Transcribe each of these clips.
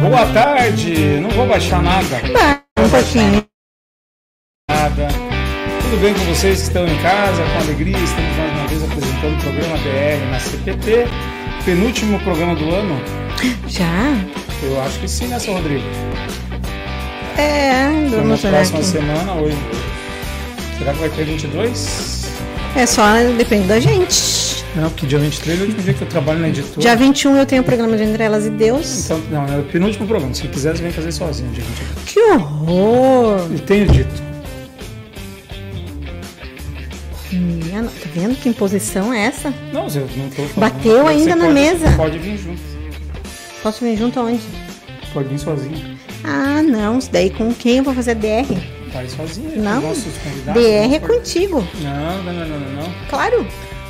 Boa tarde! Não vou baixar nada. Um pouquinho. Nada. Tudo bem com vocês que estão em casa? Com alegria, estamos mais uma vez apresentando o programa BR na CPT. Penúltimo programa do ano? Já? Eu acho que sim, né, seu Rodrigo? É, na vamos olhar próxima aqui. semana, hoje. Será que vai ter 22? É só, depende da gente. Não, porque dia 23 é o último dia que eu trabalho na editora. Dia 21 eu tenho o programa de Entre Elas e Deus. Então, não, é o penúltimo programa. Se quiser, você vem fazer sozinho, dia 22. Que horror! E tenho dito. Minha, tá vendo que imposição é essa? Não, eu não tô falando. Bateu ainda na pode- mesa. Pode vir junto. Posso vir junto aonde? Pode vir sozinho. Ah, não. Isso daí com quem eu vou fazer DR? Vai sozinho. Não. DR é pode- contigo. Não, não, não, não, não. Claro.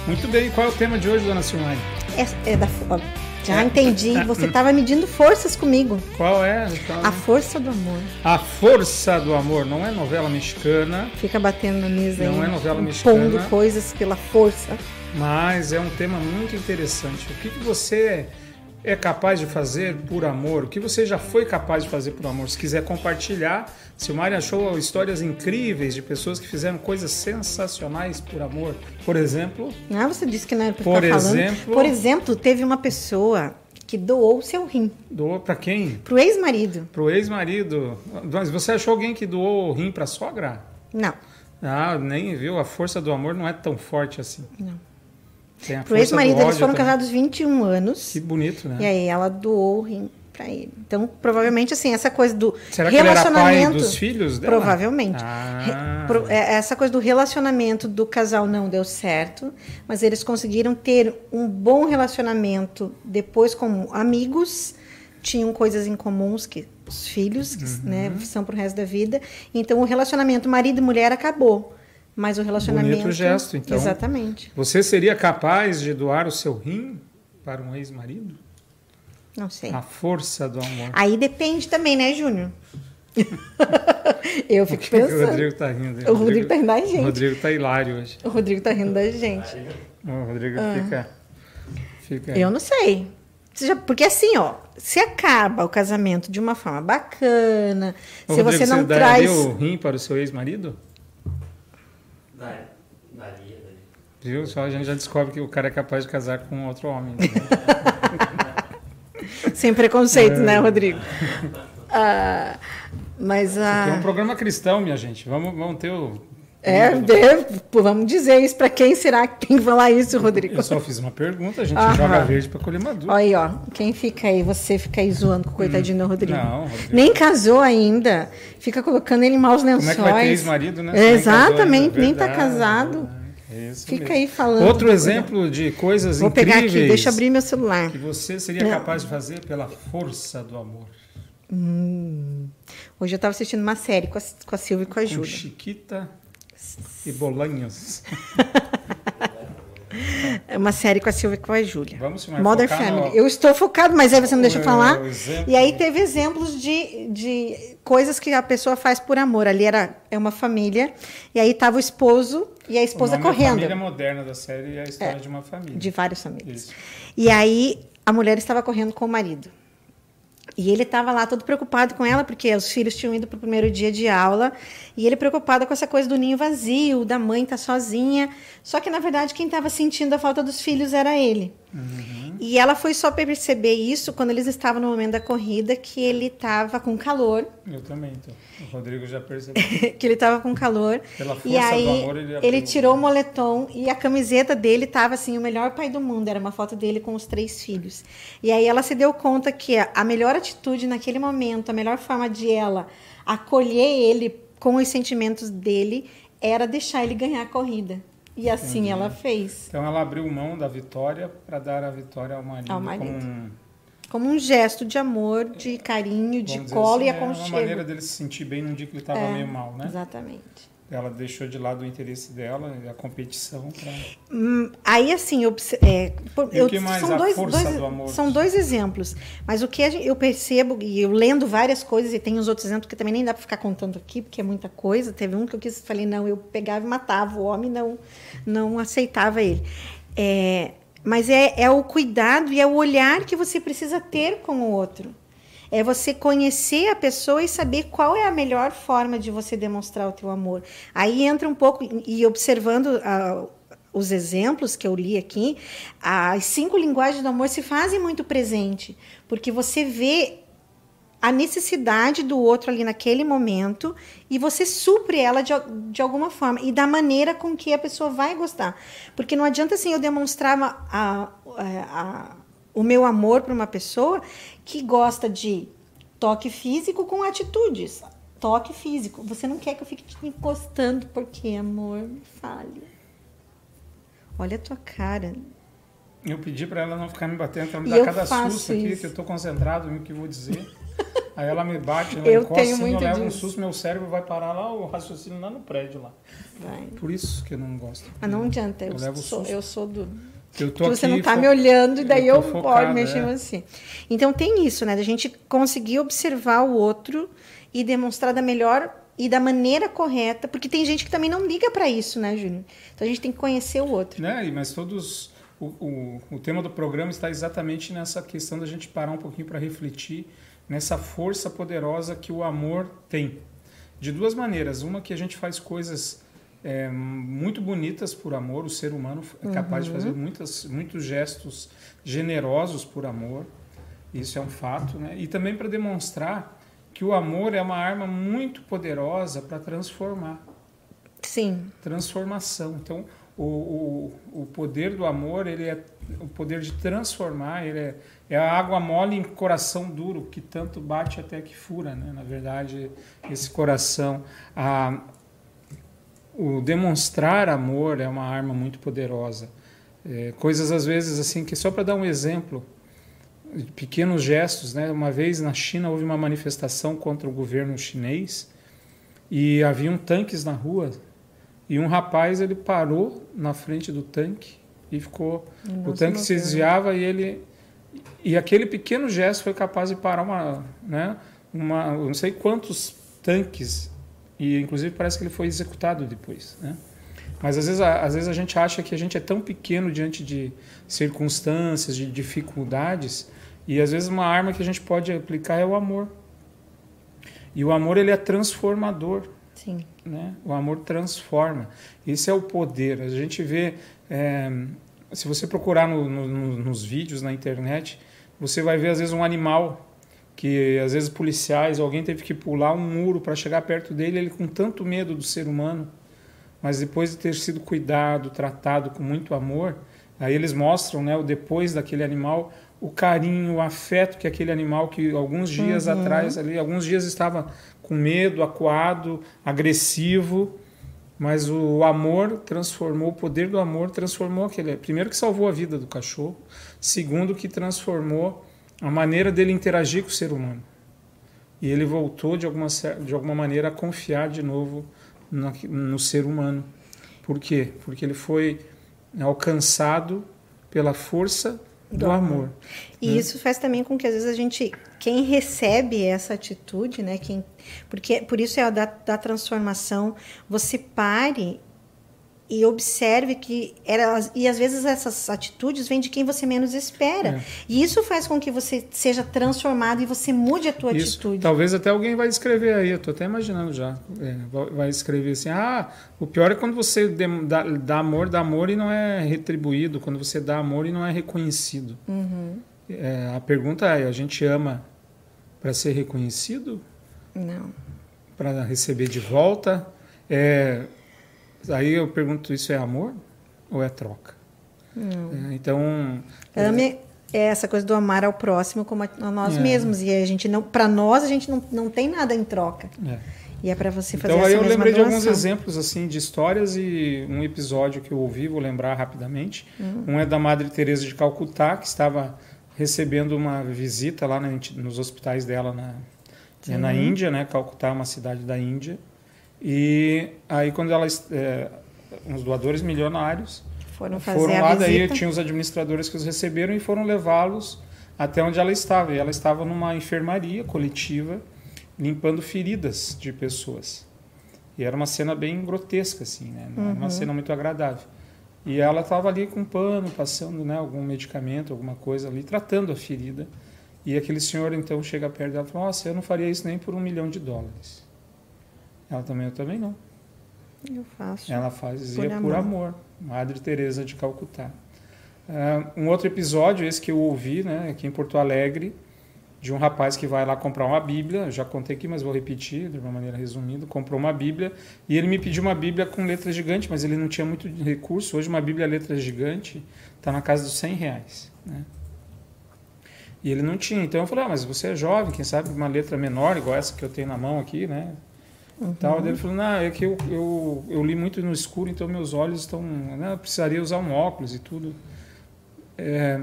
Muito bem. Qual é o tema de hoje, dona Silmari? É, é da, já entendi. Você estava medindo forças comigo. Qual é? Então, A força do amor. A Força do Amor. Não é novela mexicana, Fica batendo na mesa Não aí. é novela mexicana. coisas pela força. mas é um tema muito interessante. O que, que você é capaz de fazer por amor? O que você já foi capaz de fazer por amor? Se quiser compartilhar, Silmari achou histórias incríveis de pessoas que fizeram coisas sensacionais por amor. Por exemplo, Ah, você disse que não era pra Por ficar falando. exemplo- Por exemplo, teve uma pessoa que doou o seu rim doou para quem? pro ex-marido. Pro ex-marido. Mas você achou alguém que doou o rim para sogra? Não. Ah, nem viu. A força do amor não é tão forte assim. Não. Pro ex-marido, eles foram também. casados 21 anos. Que bonito, né? E aí ela doou o rim pra ele. Então, provavelmente, assim, essa coisa do Será relacionamento... dos filhos dela? Provavelmente. Ah. Re- pro- é, essa coisa do relacionamento do casal não deu certo, mas eles conseguiram ter um bom relacionamento depois como amigos, tinham coisas em comuns que os filhos, que, Uhum. né, são pro resto da vida. Então o relacionamento marido e mulher acabou, mas o relacionamento Bonito gesto, então. Exatamente. Você seria capaz de doar o seu rim para um ex-marido? Não sei. A força do amor. Aí depende também, né, Júnior? Eu fico que que o pensando. Rodrigo tá rindo? O Rodrigo tá rindo da gente. O Rodrigo tá hilário hoje. O Rodrigo tá rindo da gente. O Rodrigo fica. fica Ah. Eu não sei. Você Porque assim, ó, se acaba o casamento de uma forma bacana, Ô, se Rodrigo, você não daria traz. o rim para o seu ex-marido? Daria, daria, daria. Viu? Só a gente já descobre que o cara é capaz de casar com outro homem. né? Sem preconceito, É. né, Rodrigo? Ah, mas a. Tem um programa cristão, minha gente. Vamos, vamos ter o. É, vamos dizer isso para quem será que tem que falar isso, Rodrigo? Eu só fiz uma pergunta, a gente Aham. joga verde para colher maduro. Olha aí, ó. Quem fica aí, você fica aí zoando com o coitadinho do Rodrigo. Hum. Não, Rodrigo. Nem casou ainda. Fica colocando ele em maus lençóis. Como é que vai ter ex-marido, né? É, Nem casou Exatamente, ainda, nem tá casado. É isso Fica mesmo. aí falando. Outro exemplo de coisas Vou pegar incríveis aqui, deixa eu abrir meu celular. que você seria Não. capaz de fazer pela força do amor. Hoje eu estava assistindo uma série com a, com a Silvia e com a Júlia. Chiquita e Bolanhos. É uma série com a Silvia e com a Júlia. Vamos, Mother Family. no- Eu estou focado, mas aí você não deixa eu falar. exemplo- E aí teve exemplos de, de coisas que a pessoa faz por amor. Ali era é uma família, e aí estava o esposo e a esposa é correndo. família moderna da série é a história de uma família. De várias famílias. Isso. E aí a mulher estava correndo com o marido. E ele estava lá todo preocupado com ela, porque os filhos tinham ido para o primeiro dia de aula. E ele preocupado com essa coisa do ninho vazio, da mãe estar sozinha. Só que, na verdade, quem estava sentindo a falta dos filhos era ele. E ela foi só perceber isso quando eles estavam no momento da corrida, que ele estava com calor. Eu também, então. O Rodrigo já percebeu. que ele estava com calor. Pela força e aí do amor, ele abriu- tirou o moletom e a camiseta dele estava assim, o melhor pai do mundo. Era uma foto dele com os três filhos. E aí ela se deu conta que a a melhor atitude naquele momento, a melhor forma de ela acolher ele com os sentimentos dele era deixar ele ganhar a corrida. E assim ela fez. Então ela abriu mão da vitória para dar a vitória ao marido. Ao marido. Como um, Como um gesto de amor, de carinho, de vamos dizer colo assim, e é Uma aconchego. maneira dele se sentir bem num dia que ele estava É, meio mal, né? Exatamente. Ela deixou de lado o interesse dela, a competição. Pra... Hum, aí, assim, eu, é, eu, são, dois, dois do são dois exemplos. Mas o que eu percebo, e eu lendo várias coisas, e tem os outros exemplos que também nem dá para ficar contando aqui, porque é muita coisa. Teve um que eu quis, falei, não, eu pegava e matava o homem, não, não aceitava ele. É, mas é, é o cuidado e é o olhar que você precisa ter com o outro. É você conhecer a pessoa e saber qual é a melhor forma de você demonstrar o teu amor. Aí entra um pouco e observando uh, os exemplos que eu li aqui, as cinco linguagens do amor se fazem muito presente, porque você vê a necessidade do outro ali naquele momento e você supre ela de, de alguma forma e da maneira com que a pessoa vai gostar. Porque não adianta assim eu demonstrar a, a, a, o meu amor para uma pessoa que gosta de toque físico com atitudes. Toque físico. Você não quer que eu fique te encostando porque, amor, me fale. Olha a tua cara. Eu pedi para ela não ficar me batendo, ela me dá cada susto aqui, que eu estou concentrado no que vou dizer. Aí ela me bate, ela eu encosta, tenho assim, muito eu levo um susto, meu cérebro vai parar lá, o raciocínio lá no prédio lá. Vai. Por isso que eu não gosto. Mas não adianta, eu, eu sou, eu sou do eu tô que você não está me olhando e daí eu, eu pode mexer é. assim. Então tem isso, né? Da gente conseguir observar o outro e demonstrar da melhor e da maneira correta, porque tem gente que também não liga para isso, né, Júnior? Então a gente tem que conhecer o outro. Né? Mas todos o, o, o tema do programa está exatamente nessa questão da gente parar um pouquinho para refletir nessa força poderosa que o amor tem. De duas maneiras. Uma que a gente faz coisas é, muito bonitas por amor. O ser humano é capaz uhum. de fazer muitas, muitos gestos generosos por amor. Isso é um fato. Né? E também para demonstrar que o amor é uma arma muito poderosa para transformar. Sim. Transformação. Então, o, o, o poder do amor, ele é o poder de transformar, ele é, é a água mole em coração duro, que tanto bate até que fura, né? Na verdade, esse coração. A, o demonstrar amor é uma arma muito poderosa. É, coisas às vezes assim que só para dar um exemplo, pequenos gestos, né? Uma vez na China houve uma manifestação contra o governo chinês e haviam tanques na rua e um rapaz ele parou na frente do tanque e ficou Nossa, o tanque se desviava e ele e aquele pequeno gesto foi capaz de parar uma, né? Uma, não sei quantos tanques e inclusive parece que ele foi executado depois, né? Mas às vezes, a, às vezes a gente acha que a gente é tão pequeno diante de circunstâncias, de dificuldades, e às vezes uma arma que a gente pode aplicar é o amor. E o amor ele é transformador. Sim. Né? O amor transforma. Esse é o poder. A gente vê, é, se você procurar no, no, nos vídeos na internet, você vai ver às vezes um animal que às vezes policiais, alguém teve que pular um muro para chegar perto dele, ele com tanto medo do ser humano, mas depois de ter sido cuidado, tratado com muito amor, aí eles mostram, né, o depois daquele animal, o carinho, o afeto que aquele animal que alguns dias uhum. atrás ali, alguns dias estava com medo, acuado, agressivo, mas o amor transformou, o poder do amor transformou aquele, primeiro que salvou a vida do cachorro, segundo que transformou a maneira dele interagir com o ser humano. E ele voltou, de alguma, de alguma maneira, a confiar de novo no, no ser humano. Por quê? Porque ele foi alcançado pela força do, do amor. amor. E né? isso faz também com que às vezes a gente, quem recebe essa atitude, né, quem, porque por isso é a da, da transformação, você pare e observe que elas e às vezes essas atitudes vêm de quem você menos espera. É. E isso faz com que você seja transformado e você mude a tua isso. atitude. Talvez até alguém vai escrever aí, eu estou até imaginando já. É, vai escrever assim: "Ah, o pior é quando você dá, dá, amor, dá amor e não é retribuído, quando você dá amor e não é reconhecido". Uhum. É, a pergunta é: a gente ama para ser reconhecido? Não. Para receber de volta? É, Aí eu pergunto, isso é amor ou é troca? É, então... Ame é essa coisa do amar ao próximo como a nós é. mesmos. E a gente não, para nós, a gente não, não tem nada em troca. É. E é para você fazer então, aí eu lembrei doação. de alguns exemplos assim de histórias e um episódio que eu ouvi, vou lembrar rapidamente. Uhum. Um é da Madre Teresa de Calcutá, que estava recebendo uma visita lá na, nos hospitais dela na, na Índia, né? Calcutá é uma cidade da Índia. E aí quando ela é, uns doadores milionários Foram fazer foram lá, daí tinha os administradores que os receberam e foram levá-los até onde ela estava. E ela estava numa enfermaria coletiva, limpando feridas de pessoas. E era uma cena bem grotesca, assim, né? Não era uma cena muito agradável. E ela estava ali com um pano, passando né, algum medicamento, alguma coisa ali, tratando a ferida. E aquele senhor então chega perto dela e fala: Nossa, eu não faria isso nem por um milhão de dólares. Ela também, eu também não. Eu faço. Ela fazia Por por, amor. Madre Teresa de Calcutá. Ah, um outro episódio, esse que eu ouvi, né, aqui em Porto Alegre, de um rapaz que vai lá comprar uma Bíblia. Eu já contei aqui, mas vou repetir de uma maneira resumida. Comprou uma Bíblia e ele me pediu uma Bíblia com letra gigante, mas ele não tinha muito recurso. Hoje uma Bíblia letra gigante está na casa dos 100 reais. Né? E ele não tinha. Então eu falei, ah, mas você é jovem, quem sabe uma letra menor, igual essa que eu tenho na mão aqui, né? Tal. Daí Ele falou, não, é que eu, eu, eu li muito no escuro, então meus olhos estão... Né, eu precisaria usar um óculos e tudo. É,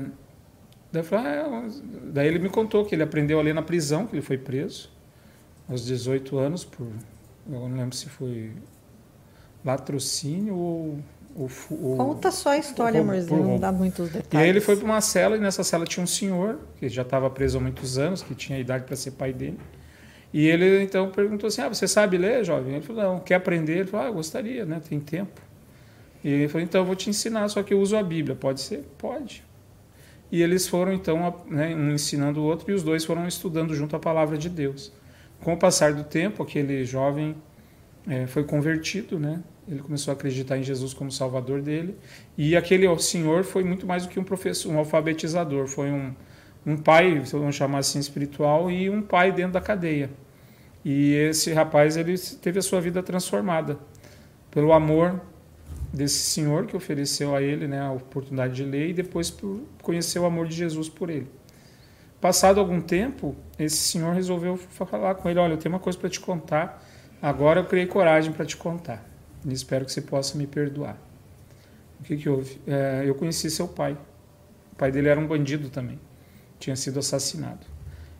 daí, falei, ah, daí ele me contou que ele aprendeu a ler na prisão, que ele foi preso aos 18 anos por... Eu não lembro se foi latrocínio ou... ou, ou Conta só a história, amorzinho, não dá muitos detalhes. E aí ele foi para uma cela e nessa cela tinha um senhor que já estava preso há muitos anos, que tinha idade para ser pai dele. E ele então perguntou assim: "Ah, você sabe ler, jovem?" Ele falou: "Não, quer aprender?" Ele falou: "Ah, gostaria, né? Tem tempo." E ele falou: "Então eu vou te ensinar, só que eu uso a Bíblia. Pode ser? Pode." E eles foram então, né, um ensinando o outro e os dois foram estudando junto a palavra de Deus. Com o passar do tempo, aquele jovem eh, foi convertido, né? Ele começou a acreditar em Jesus como Salvador dele. E aquele senhor foi muito mais do que um professor, um alfabetizador. Foi um, um pai, vamos chamar assim, espiritual e um pai dentro da cadeia. E esse rapaz ele teve a sua vida transformada pelo amor desse senhor que ofereceu a ele né, a oportunidade de ler e depois por conhecer o amor de Jesus por ele. Passado algum tempo, esse senhor resolveu falar com ele: Olha, eu tenho uma coisa para te contar. Agora eu criei coragem para te contar. E espero que você possa me perdoar. O que, que houve? É, eu conheci seu pai. O pai dele era um bandido também. Tinha sido assassinado.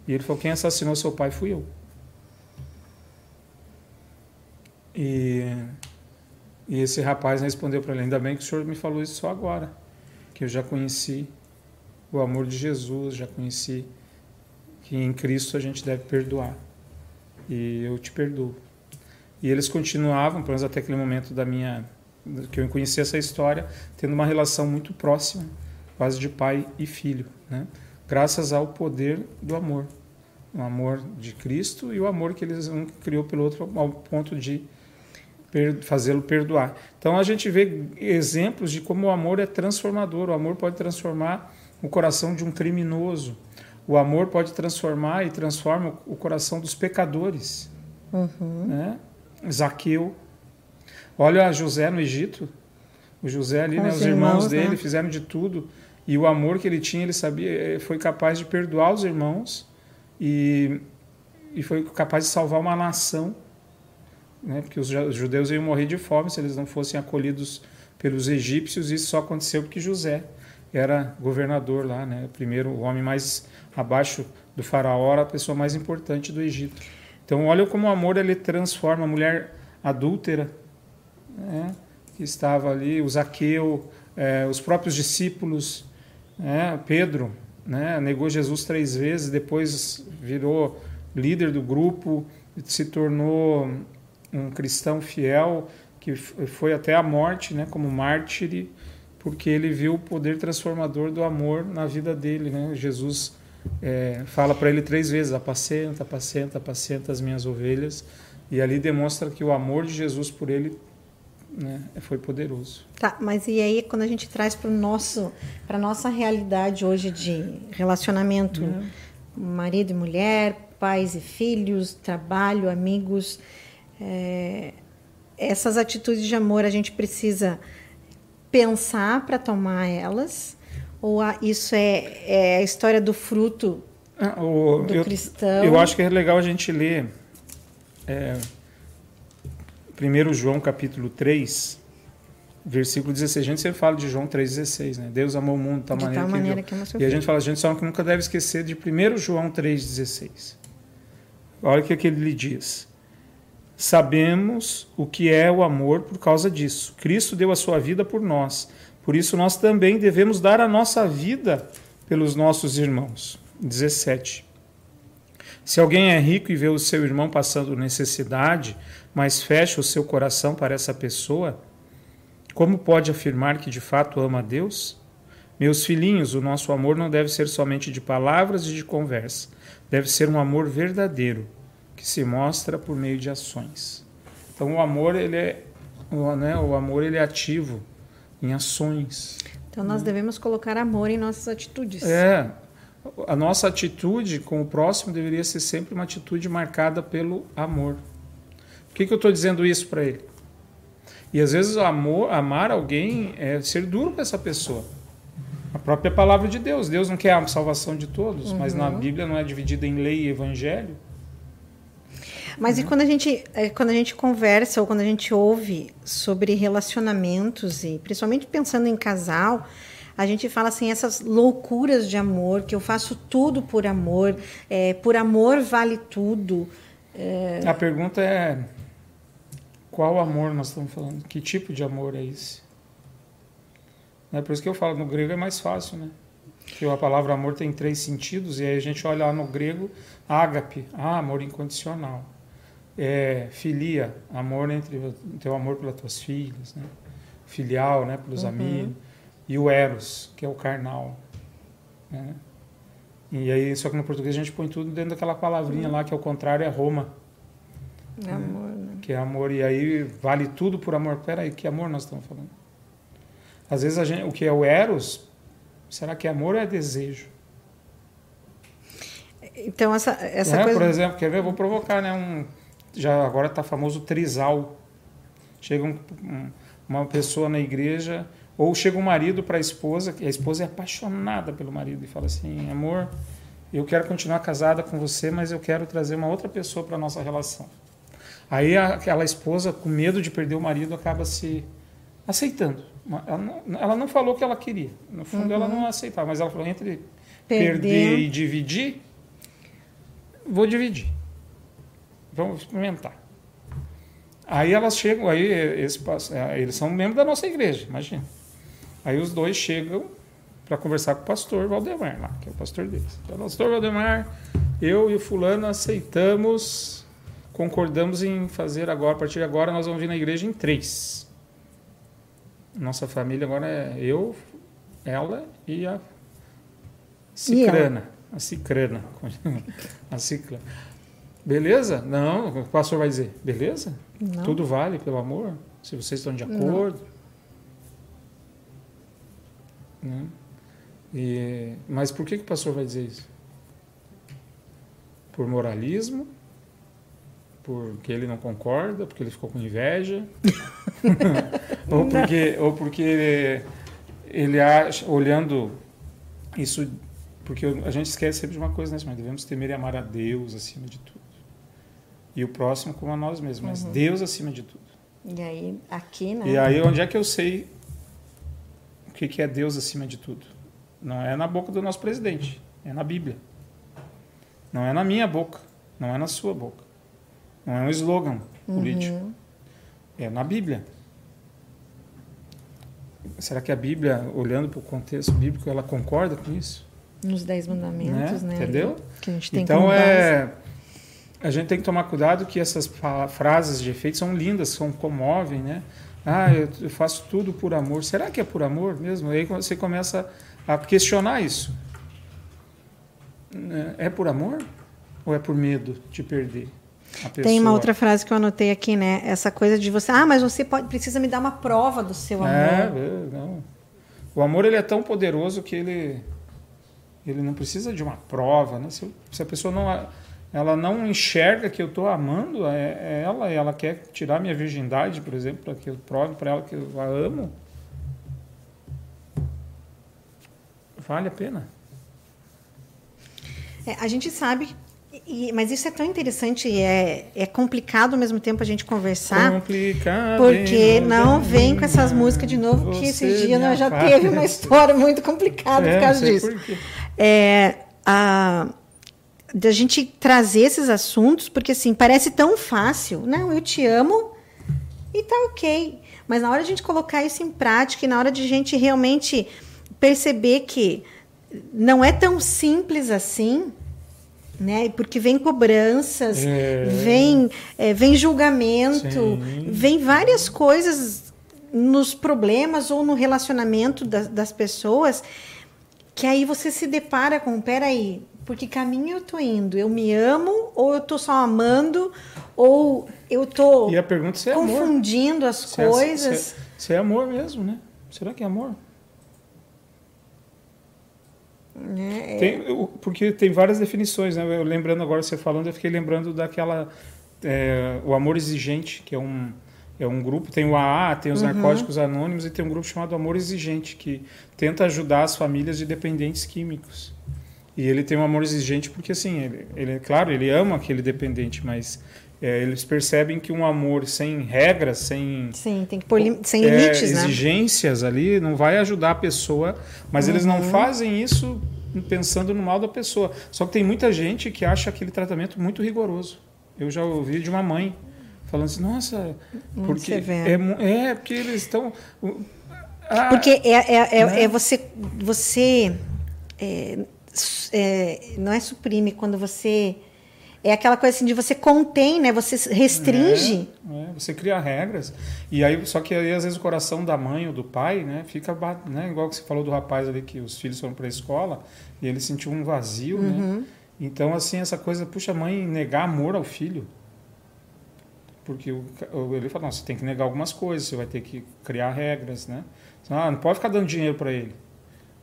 E ele falou: Quem assassinou seu pai fui eu. E, e esse rapaz respondeu para ele: Ainda bem que o senhor me falou isso só agora. Que eu já conheci o amor de Jesus, já conheci que em Cristo a gente deve perdoar. E eu te perdoo. E eles continuavam, pelo menos até aquele momento da minha que eu conheci essa história, tendo uma relação muito próxima, quase de pai e filho, né? Graças ao poder do amor, o amor de Cristo e o amor que eles um criou pelo outro ao ponto de fazê-lo perdoar. Então a gente vê exemplos de como o amor é transformador. O amor pode transformar o coração de um criminoso. O amor pode transformar e transforma o coração dos pecadores. Né? Zaqueu. Olha José no Egito. O José ali, né, os os irmãos, irmãos, dele né? fizeram de tudo. E o amor que ele tinha, ele sabia, eh, foi capaz de perdoar os irmãos e, e foi capaz de salvar uma nação né? porque os ju- os judeus iam morrer de fome se eles não fossem acolhidos pelos egípcios. Isso só aconteceu porque José era governador lá, né? primeiro o homem mais abaixo do faraó, a pessoa mais importante do Egito. Então, olha como o amor ele transforma a mulher adúltera, né? que estava ali, o Zaqueu, eh, os próprios discípulos, né? Pedro, né? negou Jesus três vezes, depois virou líder do grupo, se tornou um cristão fiel que foi até a morte, né, como mártir, porque ele viu o poder transformador do amor na vida dele, né? Jesus é, fala para ele três vezes: apacenta, apacenta, apacenta as minhas ovelhas, e ali demonstra que o amor de Jesus por ele né, foi poderoso. Tá, mas e aí quando a gente traz para nosso, para nossa realidade hoje de relacionamento, marido e mulher, pais e filhos, trabalho, amigos, é, essas atitudes de amor a gente precisa pensar para tomar elas ou a- isso é, é a história do fruto Ah, o- do eu, cristão? eu acho que é legal a gente ler é, 1 João capítulo 3, versículo 16. A gente sempre fala de João 3,16, né? Deus amou o mundo de tal de maneira, tal que, maneira que é E a gente fala, a gente só nunca deve esquecer de 1 João 3,16. Olha o que, que ele lhe diz. Sabemos o que é o amor por causa disso. Cristo deu a sua vida por nós. Por isso nós também devemos dar a nossa vida pelos nossos irmãos. 17. Se alguém é rico e vê o seu irmão passando necessidade, mas fecha o seu coração para essa pessoa, como pode afirmar que de fato ama a Deus? Meus filhinhos, o nosso amor não deve ser somente de palavras e de conversa, deve ser um amor verdadeiro, que se mostra por meio de ações. Então o amor ele é, o, né, o amor ele é ativo em ações. Então nós devemos colocar amor em nossas atitudes. É, a nossa atitude com o próximo deveria ser sempre uma atitude marcada pelo amor. Que, que eu estou dizendo isso para ele? E às vezes amor, amar alguém é ser duro com essa pessoa. A própria palavra de Deus. Deus não quer a salvação de todos, uhum. mas na uhum. Bíblia não é dividida em lei e evangelho. Mas uhum. e quando a gente é, quando a gente conversa ou quando a gente ouve sobre relacionamentos e principalmente pensando em casal, a gente fala assim essas loucuras de amor que eu faço tudo por amor, é, por amor vale tudo. É... A pergunta é qual amor nós estamos falando? Que tipo de amor é esse? É por isso que eu falo no grego é mais fácil, né? Porque a palavra amor tem três sentidos e aí a gente olha lá no grego ágape, ah, amor incondicional é, filia, amor entre teu amor pelas tuas filhas, né? filial, né, pelos uhum. amigos, e o eros, que é o carnal, né? E aí, só que no português a gente põe tudo dentro daquela palavrinha uhum. lá que ao contrário é Roma. É amor, né? Que é amor e aí vale tudo por amor. Pera aí, que amor nós estamos falando? Às vezes a gente, o que é o eros, será que é amor ou é desejo? Então essa essa é, coisa... Por exemplo, quer ver? Eu vou provocar, né? Um já agora está famoso trisal. Chega um, um, uma pessoa na igreja, ou chega um marido para a esposa, e a esposa é apaixonada pelo marido e fala assim: amor, eu quero continuar casada com você, mas eu quero trazer uma outra pessoa para a nossa relação. Aí aquela esposa, com medo de perder o marido, acaba se aceitando. Ela não, ela não falou o que ela queria. No fundo, uhum. ela não aceitava, mas ela falou: entre perder, perder e dividir, vou dividir. Vamos experimentar. Aí elas chegam, aí esse, é, eles são membros da nossa igreja, imagina. Aí os dois chegam para conversar com o pastor Valdemar, lá, que é o pastor deles. Então, pastor Valdemar, eu e o fulano aceitamos, concordamos em fazer agora, a partir de agora nós vamos vir na igreja em três. Nossa família agora é eu, ela e a Cicrana. E a Cicrana. A Cicrana. Beleza? Não, o pastor vai dizer, beleza? Não. Tudo vale pelo amor, se vocês estão de acordo. Né? E, mas por que, que o pastor vai dizer isso? Por moralismo? Porque ele não concorda? Porque ele ficou com inveja? ou, porque, ou porque ele, ele acha, olhando isso porque a gente esquece sempre de uma coisa, né? Mas devemos temer e amar a Deus acima de tudo e o próximo como a nós mesmos, mas uhum. Deus acima de tudo. E aí, aqui, né? E aí, onde é que eu sei o que é Deus acima de tudo? Não é na boca do nosso presidente, é na Bíblia. Não é na minha boca, não é na sua boca. Não é um slogan político. Uhum. É na Bíblia. Será que a Bíblia, olhando para o contexto bíblico, ela concorda com isso? Nos Dez Mandamentos, né? né? Entendeu? Que a gente tem então é a gente tem que tomar cuidado que essas frases de efeito são lindas, são comovem, né? Ah, eu, faço tudo por amor. Será que é por amor mesmo? Aí você começa a questionar isso. É, é por amor ou é por medo de perder? Tem uma outra frase que eu anotei aqui, né? Essa coisa de você, ah, mas você pode, precisa me dar uma prova do seu amor. É, é não. O amor ele é tão poderoso que ele ele não precisa de uma prova, né? Se, se a pessoa não ela não enxerga que eu estou amando é, é ela, ela quer tirar minha virgindade, por exemplo, para que eu prove para ela que eu a amo. Vale a pena. É, a gente sabe, e, mas isso é tão interessante e é, é complicado ao mesmo tempo a gente conversar. Complicado. Porque não vem com essas músicas de novo, que esses dias nós já teve uma história muito complicada é, por causa disso. Por é, a da gente trazer esses assuntos, porque assim, parece tão fácil. Não, eu te amo e tá ok. Mas na hora de a gente colocar isso em prática e na hora de a gente realmente perceber que não é tão simples assim, né? Porque vem cobranças, É. vem, é, vem julgamento, Sim. vem várias coisas nos problemas ou no relacionamento das, das pessoas que aí você se depara com, peraí, por que caminho eu tô indo? Eu me amo ou eu tô só amando ou eu tô E pergunta é se é amor. confundindo as Se é- coisas? Se é, se é amor mesmo, né? Será que é amor? Né? Tem- o- porque tem várias definições, né? Eu lembrando agora você falando, eu fiquei lembrando daquela é, o amor exigente, que é um é um grupo, tem o AA, tem os narcóticos anônimos e tem um grupo chamado Amor Exigente que tenta ajudar as famílias de dependentes químicos. E ele tem um amor exigente porque assim, ele, ele claro, ele ama aquele dependente, mas é, eles percebem que um amor sem regras, sem Sim, tem que pôr sem é, limites, né? exigências ali não vai ajudar a pessoa, mas eles Uhum. não fazem isso pensando no mal da pessoa. Só que tem muita gente que acha aquele tratamento muito rigoroso. Eu já ouvi de uma mãe falando assim, nossa, Muito porque severo. é, mu- é porque eles estão Ah, Porque é, é, é, Né? é você. você é, é, não é suprime, quando você. É aquela coisa assim de você contém, né? Você restringe. É, é, você cria regras. E aí, só que aí, às vezes, o coração da mãe ou do pai, né, fica, né, igual que você falou do rapaz ali, que os filhos foram para a escola, e ele sentiu um vazio, Uhum. né? Então, assim, essa coisa, puxa, a mãe negar amor ao filho. Porque o, ele fala, não, você tem que negar algumas coisas, você vai ter que criar regras, né? Ah, não pode ficar dando dinheiro para ele.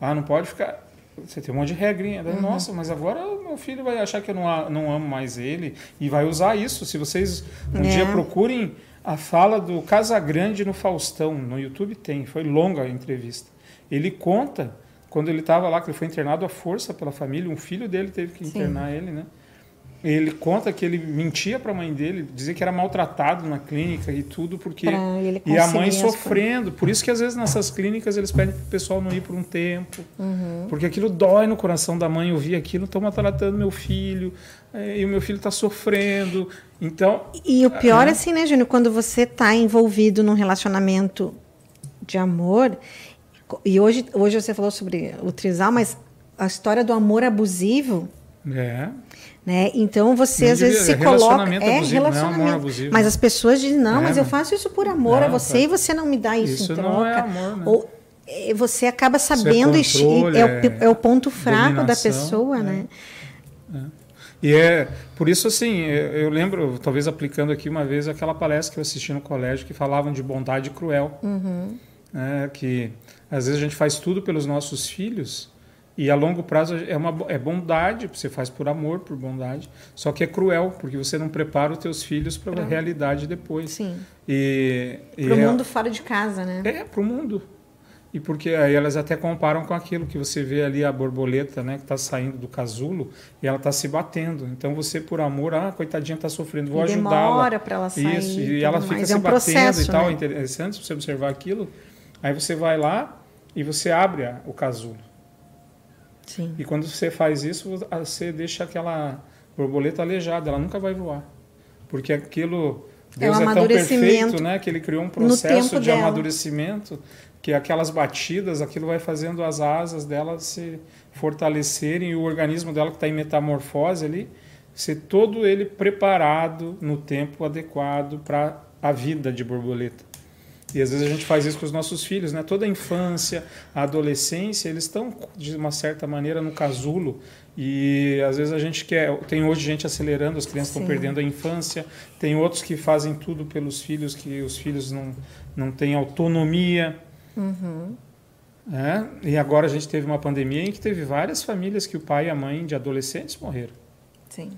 Ah, não pode ficar... Você tem um monte de regrinha. Uhum. Daí, Nossa, mas agora o meu filho vai achar que eu não, não amo mais ele e vai usar isso. Se vocês um É. dia procurem a fala do Casagrande no Faustão, no YouTube tem, foi longa a entrevista. Ele conta quando ele estava lá, que ele foi internado à força pela família, um filho dele teve que Sim. internar ele, né? Ele conta que ele mentia para a mãe dele, dizia que era maltratado na clínica e tudo, porque. E a mãe sofrendo. Por isso que às vezes nessas clínicas eles pedem para o pessoal não ir por um tempo. Uhum. Porque aquilo dói no coração da mãe ouvir aquilo, estão maltratando meu filho, eh, e o meu filho está sofrendo. Então, E o pior, Né? assim, né, Júnior, quando você está envolvido num relacionamento de amor, e hoje, hoje você falou sobre o trisal, mas a história do amor abusivo, é. Né? Então você Não às vezes se é coloca. relacionamento abusivo, é amor abusivo. Mas as pessoas dizem, não, É, mas eu faço isso por amor a Não, você tá. e você não me dá isso, Isso em troca. não é amor, né? Ou eh, você acaba sabendo, controle, é, o, é é o ponto fraco da pessoa, é. né? E é por isso assim, eu eu lembro, talvez aplicando aqui uma vez aquela palestra que eu assisti no colégio que falavam de bondade cruel, Uhum. né, que às vezes a gente faz tudo pelos nossos filhos e a longo prazo é uma é bondade, você faz por amor, por bondade, só que é cruel porque você não prepara os teus filhos para a realidade depois. Sim. E, e Pro é- mundo fora de casa, né? É, para o mundo. E porque aí elas até comparam com aquilo que você vê ali a borboleta, né, que está saindo do casulo e ela está se batendo. Então você por amor, ah, coitadinha está sofrendo, vou ajudá-la. demora pra ela sair Isso, e ela fica mais. se É um batendo processo, e tal. né? É interessante você observar aquilo. Aí você vai lá e você abre o casulo. Sim. E quando você faz isso, você deixa aquela borboleta aleijada, ela nunca vai voar. Porque aquilo É Deus é, tão amadurecimento perfeito, né, que ele criou um processo de dela. amadurecimento, que aquelas batidas, aquilo vai fazendo as asas dela se fortalecerem e o organismo dela que está em metamorfose ali, ser todo ele preparado no tempo adequado para a vida de borboleta. E às vezes a gente faz isso com os nossos filhos, né? Toda a infância, a adolescência, eles estão de uma certa maneira no casulo e às vezes a gente quer, tem hoje gente acelerando, as crianças estão perdendo a infância, tem outros que fazem tudo pelos filhos, que os filhos não não têm autonomia, Uhum. né? E agora a gente teve uma pandemia em que teve várias famílias que o pai e a mãe de adolescentes morreram. Sim.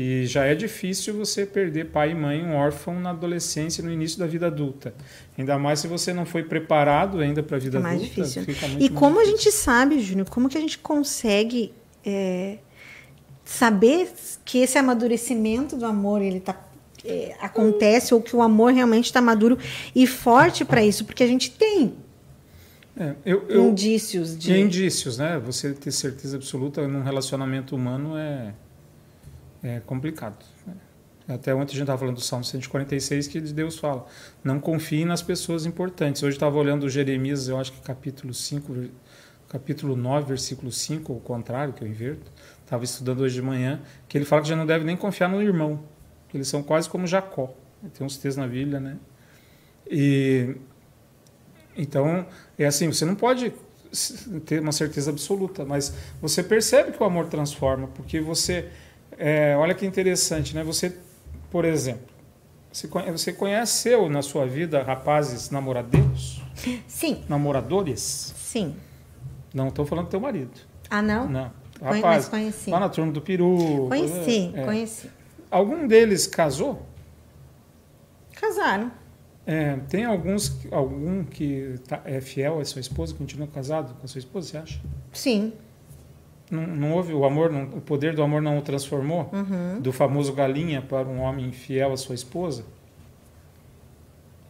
E já é difícil você perder pai e mãe, um órfão na adolescência, no início da vida adulta. Ainda mais se você não foi preparado ainda para a vida É mais adulta. difícil. Fica muito E como a difícil. gente sabe, Júnior, como que a gente consegue é, saber que esse amadurecimento do amor ele tá, é, acontece ou que o amor realmente está maduro e forte para isso? Porque a gente tem É, eu, eu, indícios de. E indícios, né? Você ter certeza absoluta num relacionamento humano é, é complicado. Até ontem a gente estava falando do Salmo 146, que Deus fala: não confie nas pessoas importantes. Hoje estava olhando Jeremias, eu acho que capítulo 5, ver- capítulo 9, versículo 5, ou o contrário, que eu inverto. Estava estudando hoje de manhã, que ele fala que já não deve nem confiar no irmão, que eles são quase como Jacó. Tem uns textos na Bíblia, né? E então é assim, você não pode ter uma certeza absoluta, mas você percebe que o amor transforma, porque você é, olha que interessante, né? Você, por exemplo, você conhe- você conheceu na sua vida rapazes namoradeiros, Sim, namoradores? sim. Não estou falando do teu marido, Ah, não? não. Rapaz, mas conheci. lá na turma do peru. Conheci, é. conheci. Algum deles casou? Casaram. É, tem alguns, algum que tá- é fiel à sua esposa, continua casado com a sua esposa, você acha? Sim. Não, não houve o amor, não- o poder do amor não o transformou Uhum. do famoso galinha para um homem fiel à sua esposa?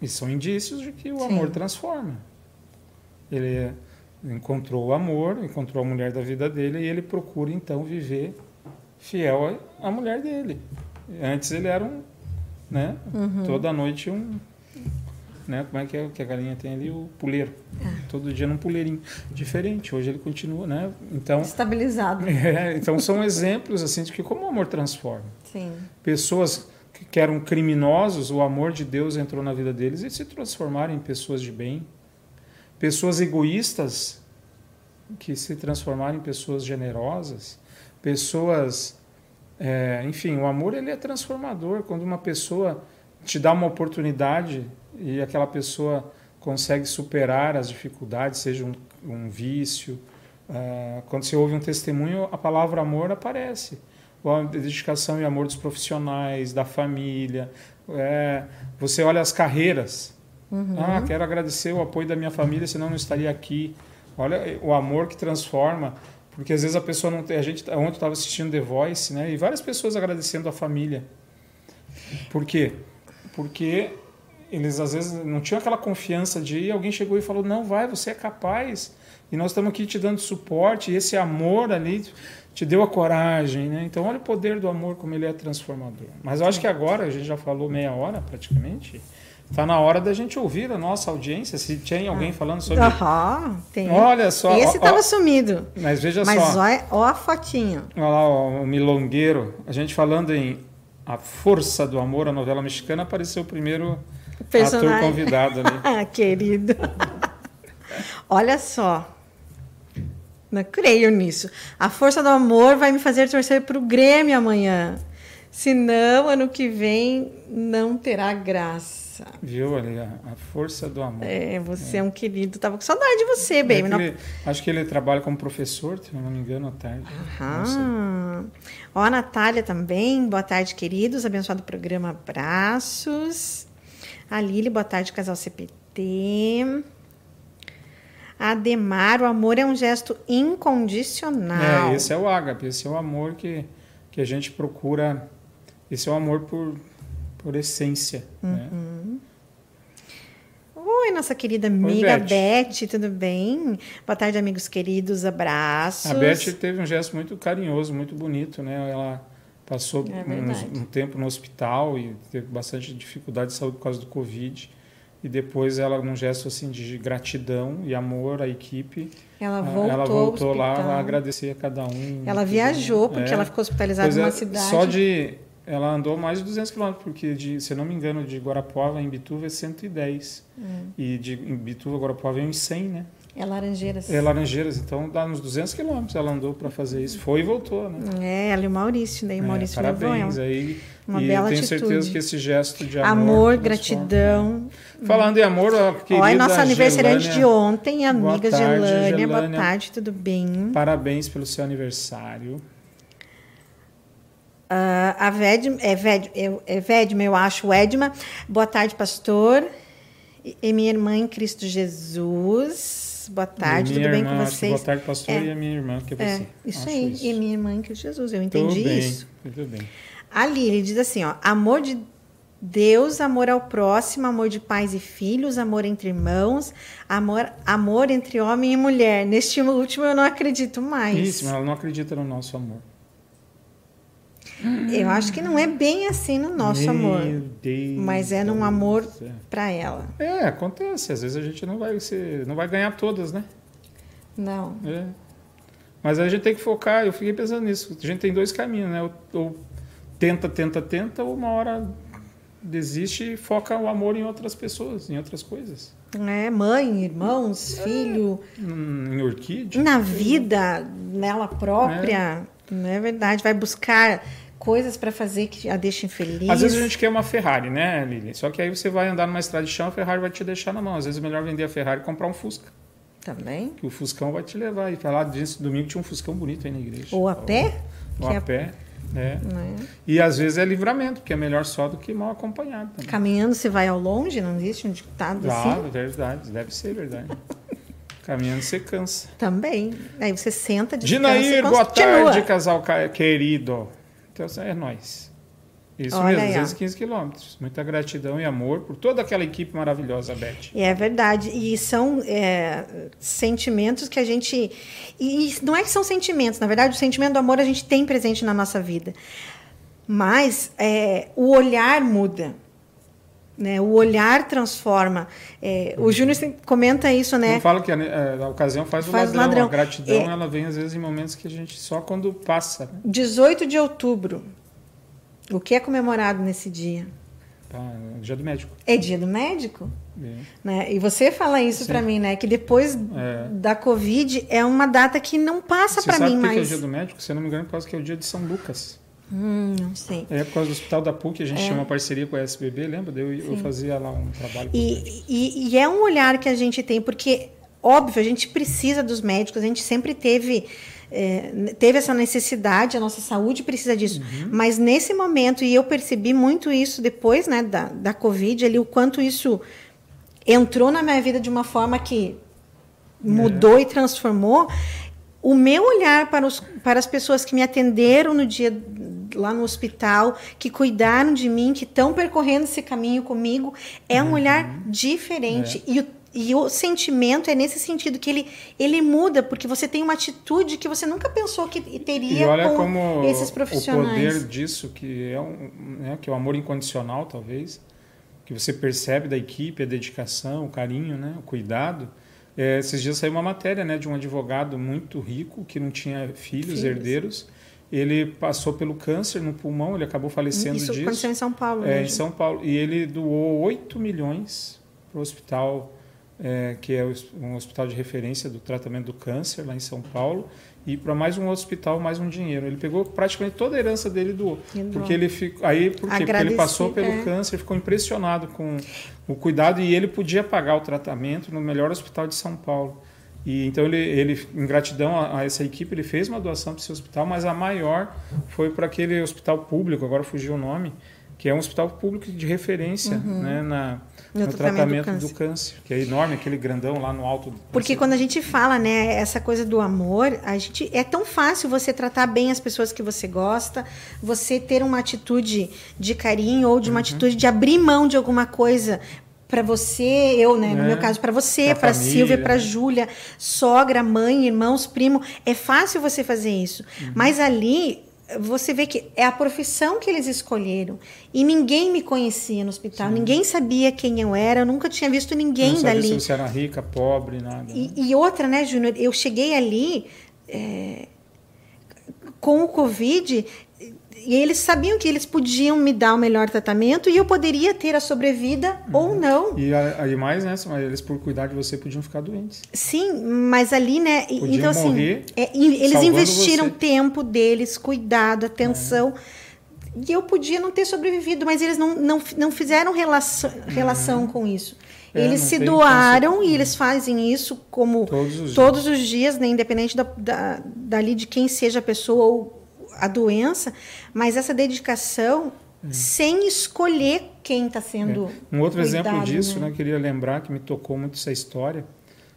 E são indícios de que o Sim. amor transforma. Ele encontrou o amor, encontrou a mulher da vida dele e ele procura então viver fiel à à mulher dele. Antes ele era um, né? Uhum. Toda noite um, né? Como é que é que a galinha tem ali o puleiro? Ah. Todo dia num puleirinho diferente. Hoje ele continua, né? Então Estabilizado. é, então são exemplos assim de que como o amor transforma. Sim. Pessoas que eram criminosos, o amor de Deus entrou na vida deles e se transformaram em pessoas de bem. Pessoas egoístas que se transformaram em pessoas generosas. Pessoas, é, enfim, o amor ele é transformador. Quando uma pessoa te dá uma oportunidade e aquela pessoa consegue superar as dificuldades, seja um, um vício, ah, quando você ouve um testemunho, a palavra amor aparece. A dedicação e amor dos profissionais, da família. É, você olha as carreiras. Ah, quero agradecer o apoio da minha família, senão não estaria aqui. Olha o amor que transforma. Porque às vezes a pessoa não tem. A gente, ontem eu estava assistindo The Voice, né? E várias pessoas agradecendo a família. Por quê? Porque eles às vezes não tinham aquela confiança de ir, alguém chegou e falou: "Não, vai, você é capaz". E nós estamos aqui te dando suporte, e esse amor ali te deu a coragem, né? Então olha o poder do amor como ele é transformador. Mas eu acho que agora a gente já falou meia hora praticamente. Está na hora da gente ouvir a nossa audiência, se tem alguém falando sobre Aham, tem. Olha só, Esse ó, tava ó. sumido. Mas veja Mas só. olha, ó a fotinho. Olha lá, ó, o milongueiro. A gente falando em A Força do Amor, a novela mexicana, apareceu o primeiro ator Personagem. convidado ali. Ah, querido. Olha só. Não creio nisso. A força do amor vai me fazer torcer para o Grêmio amanhã. Senão, ano que vem não terá graça. Viu ali? A, Força do Amor. É, você é. um querido. Tava com saudade de você, É baby. que Não- ele- acho que ele trabalha como professor, se não me engano, à tarde. Não sei. Ah. Ó, a Natália também. Boa tarde, queridos. Abençoado programa. Abraços. A Lili, boa tarde, casal CPT. Ademar, o amor é um gesto incondicional. É, esse é o ágape, esse é o amor que, que a gente procura. Esse é o amor por, por essência. Né? Uhum. Oi, nossa querida amiga Beth. Beth. tudo bem? Boa tarde, amigos queridos. Abraços. A Beth teve um gesto muito carinhoso, muito bonito, né? Ela passou É verdade. um tempo no hospital e teve bastante dificuldade de saúde por causa do Covid. E depois ela, num gesto assim de gratidão e amor à equipe, Ela voltou, ela ao voltou lá a agradecer a cada um. Ela viajou, porque É. ela ficou hospitalizada numa é, cidade. Só de. Ela andou mais de 200 quilômetros, porque, de, se eu não me engano, de Guarapuava em Bituva é 110. Hum. E de em Bituva a Guarapuava é uns 100, né? É Laranjeiras. É Laranjeiras, então dá uns 200 quilômetros ela andou para fazer isso. Foi e voltou, né? É, ela e o Maurício. Daí o É, Maurício levou parabéns ela. aí. Uma e bela tenho atitude. certeza que esse gesto de amor. Amor, gratidão. Falando em amor, ó, querida Olha, nossa aniversariante Gelânia, de ontem, Boa amiga tarde, Gelânia. Boa tarde, tudo bem? Parabéns pelo seu aniversário. Ah, a Vedma, é, Ved, é, é Vedma, eu acho, Edma. Boa tarde, pastor. E, e minha irmã em Cristo Jesus. Boa tarde, tudo bem irmã, com que vocês? Boa tarde, pastor, É. e a minha irmã, que é É, você. isso aí. isso. E minha irmã em Cristo Jesus, eu Tudo entendi bem, isso. Tudo bem. A Lili diz assim, ó, amor de Deus, amor ao próximo, amor de pais e filhos, amor entre irmãos, amor, amor entre homem e mulher. Neste último eu não acredito mais. Isso, mas ela não acredita no nosso amor. Eu acho que não é bem assim no nosso Meu amor. Deus Mas é num amor pra ela. É, acontece. Às vezes a gente não vai ser, não vai ganhar todas, né? Não. É. Mas a gente tem que focar, eu fiquei pensando nisso. A gente tem dois caminhos, né? Ou, ou tenta, tenta, tenta, ou uma hora desiste e foca o amor em outras pessoas, em outras coisas. É mãe, irmãos, filho, Hum, Em orquídea. na vida, nela própria. Não é verdade? Vai buscar coisas pra fazer que a deixem feliz. Às vezes a gente quer uma Ferrari, né, Lili? Só que aí você vai andar numa estrada de chão, a Ferrari vai te deixar na mão. Às vezes é melhor vender a Ferrari e comprar um Fusca. Também. Que o Fuscão vai te levar. E falar disso, domingo tinha um Fuscão bonito aí na igreja. Ou a pé. Ou que a é- pé. É. né? E às vezes é livramento, porque é melhor só do que mal acompanhado. Também. Caminhando se vai ao longe, não existe um ditado assim? verdade, deve ser verdade. Caminhando você cansa. Também. Aí você senta, descansa Dinair, boa tarde, casal ca- querido. Então é nós. Isso Olha mesmo, aí, ó. 215 quilômetros. Muita gratidão e amor por toda aquela equipe maravilhosa, Beth. É verdade. E são é, sentimentos que a gente. E não é que são sentimentos, na verdade, o sentimento do amor a gente tem presente na nossa vida. Mas é, o olhar muda. Né? O olhar transforma. É, o Júnior sempre comenta isso, né? Não falo que a, a- a ocasião faz Faz o ladrão. ladrão. A gratidão, É. ela vem às vezes em momentos que a gente só quando passa. Né? 18 de outubro. O que é comemorado nesse dia? É dia do médico. É dia do médico? É. Né? E você fala isso para mim, né? Que depois É. da Covid é uma data que não passa Você para sabe mim por que que é o mais. dia do médico? Se eu não me engano, causa que é o dia de São Lucas. Hum, não sei. É por causa do Hospital da PUC, a gente tinha uma parceria com a SBB, lembra? Eu, eu fazia lá um trabalho. E, e, e é um olhar que a gente tem, porque, óbvio, a gente precisa dos médicos, a gente sempre teve, é, teve essa necessidade, a nossa saúde precisa disso. Uhum. Mas nesse momento, e eu percebi muito isso depois né, da, da Covid, ali, o quanto isso entrou na minha vida de uma forma que mudou e transformou. O meu olhar para, os, para as pessoas que me atenderam no dia lá no hospital, que cuidaram de mim, que estão percorrendo esse caminho comigo, é um olhar diferente. E, o, e o sentimento é nesse sentido que ele, ele muda, porque você tem uma atitude que você nunca pensou que E teria olha com como esses o profissionais. poder disso, que é, um, né, que é o amor incondicional, talvez, que você percebe da equipe, a dedicação, o carinho, né, o cuidado. É, esses dias saiu uma matéria né, de um advogado muito rico, que não tinha filhos, Filhos. herdeiros. Ele passou pelo câncer no pulmão, ele acabou falecendo Isso disso. aconteceu em São Paulo. É, né, em? São Paulo. E ele doou 8 milhões para o hospital, é, que é um hospital de referência do tratamento do câncer lá em São Paulo, e para mais um hospital, mais um dinheiro. Ele pegou praticamente toda a herança dele e doou. Porque ele ficou. Aí, por quê? Porque ele passou pelo é. câncer, ficou impressionado com o cuidado e ele podia pagar o tratamento no melhor hospital de São Paulo. E então ele, ele em gratidão a, a essa equipe, ele fez uma doação para esse hospital, mas a maior foi para aquele hospital público, agora fugiu o nome, que é um hospital público de referência né, na, No no, tratamento do tratamento do câncer. que é enorme, aquele grandão lá no alto. Porque quando a gente fala, né, essa coisa do amor, a gente é tão fácil você tratar bem as pessoas que você gosta, você ter uma atitude de carinho ou de Uhum. uma atitude de abrir mão de alguma coisa para você, eu, né, no É, meu caso, para você, para Silvia, para né? Júlia, sogra, mãe, irmãos, primo, é fácil você fazer isso. Uhum. Mas ali você vê que é a profissão que eles escolheram. E ninguém me conhecia no hospital, ninguém sabia quem eu era, eu nunca tinha visto ninguém não sabia dali. se você era rica, pobre, nada. né? E, e outra, né, Júnior? Eu cheguei ali é, com o Covid e eles sabiam que eles podiam me dar o melhor tratamento e eu poderia ter a sobrevida ou não. E a- aí mais, né? Eles por cuidar de você podiam ficar doentes. Sim, mas ali, né? Podiam então, assim, morrer é, eles investiram você. tempo deles, cuidado, atenção. E eu podia não ter sobrevivido, mas eles não, não, não fizeram relação, relação com isso. É, eles se doaram e eles fazem isso como Todos os dias. todos os dias, né, independente da, da, dali de quem seja a pessoa ou a doença, mas essa dedicação sem escolher quem está sendo. É. Um outro exemplo cuidado, disso, né? né? queria lembrar que me tocou muito essa história.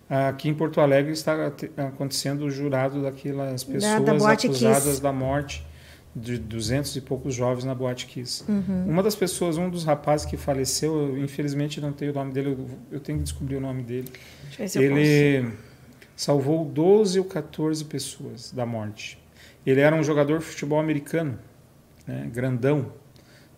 Aqui em Porto Alegre está te- acontecendo o jurado daquelas Da- pessoas da Boate acusadas Kiss. da morte de 200 e poucos jovens na Boate Kiss. Uhum. Uma das pessoas, um dos rapazes que faleceu, eu, infelizmente não tenho o nome dele, eu, eu tenho que descobrir o nome dele. Deixa eu ver se eu consigo. Ele salvou 12 ou 14 pessoas da morte. Ele era um jogador de futebol americano. né, grandão.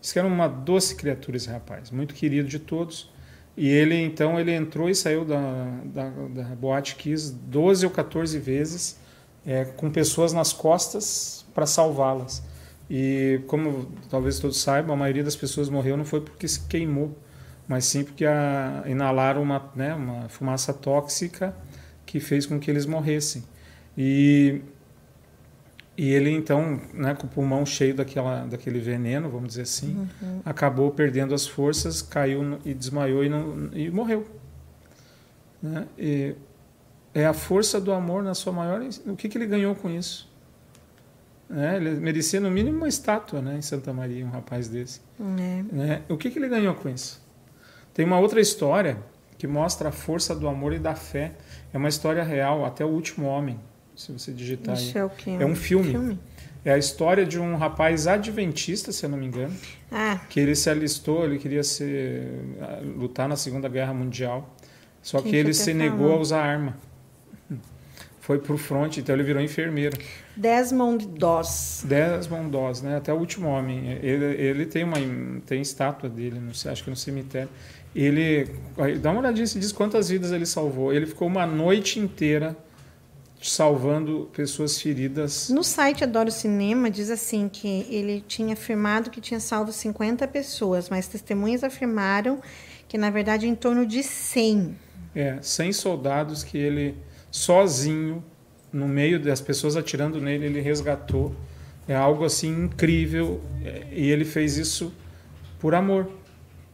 Diz que era uma doce criatura esse rapaz, muito querido de todos. E ele, então, ele entrou e saiu da, da, da Boate Kiss 12 ou 14 vezes, é, com pessoas nas costas para salvá-las. E como talvez todos saibam, a maioria das pessoas morreu não foi porque se queimou, mas sim porque a, inalaram uma, né, uma fumaça tóxica que fez com que eles morressem. E, e ele então, né, com o pulmão cheio daquela, daquele veneno, vamos dizer assim, uhum. acabou perdendo as forças, caiu e desmaiou e, não, e morreu. Né? E é a força do amor na sua maior. O que, que ele ganhou com isso? É, ele merecia no mínimo uma estátua né, em Santa Maria, um rapaz desse. É. Né? O que, que ele ganhou com isso? Tem uma outra história que mostra a força do amor e da fé. É uma história real, até o último homem, se você digitar Isso. É, o quê? é um filme. filme. É a história de um rapaz adventista, se eu não me engano, ah. que ele se alistou, ele queria ser, lutar na Segunda Guerra Mundial, só Quem que ele se negou a usar arma foi para o front, então ele virou enfermeiro. Desmond Doss. Desmond Doss, né? Até o último homem. Ele, ele tem uma tem estátua dele, não sei, acho que no cemitério. Ele dá uma olhadinha e diz quantas vidas ele salvou. Ele ficou uma noite inteira salvando pessoas feridas. No site Adoro Cinema diz assim que ele tinha afirmado que tinha salvo 50 pessoas, mas testemunhas afirmaram que na verdade em torno de 100. É, 100 soldados que ele sozinho, no meio das pessoas atirando nele, ele resgatou. É algo assim incrível é, e ele fez isso por amor.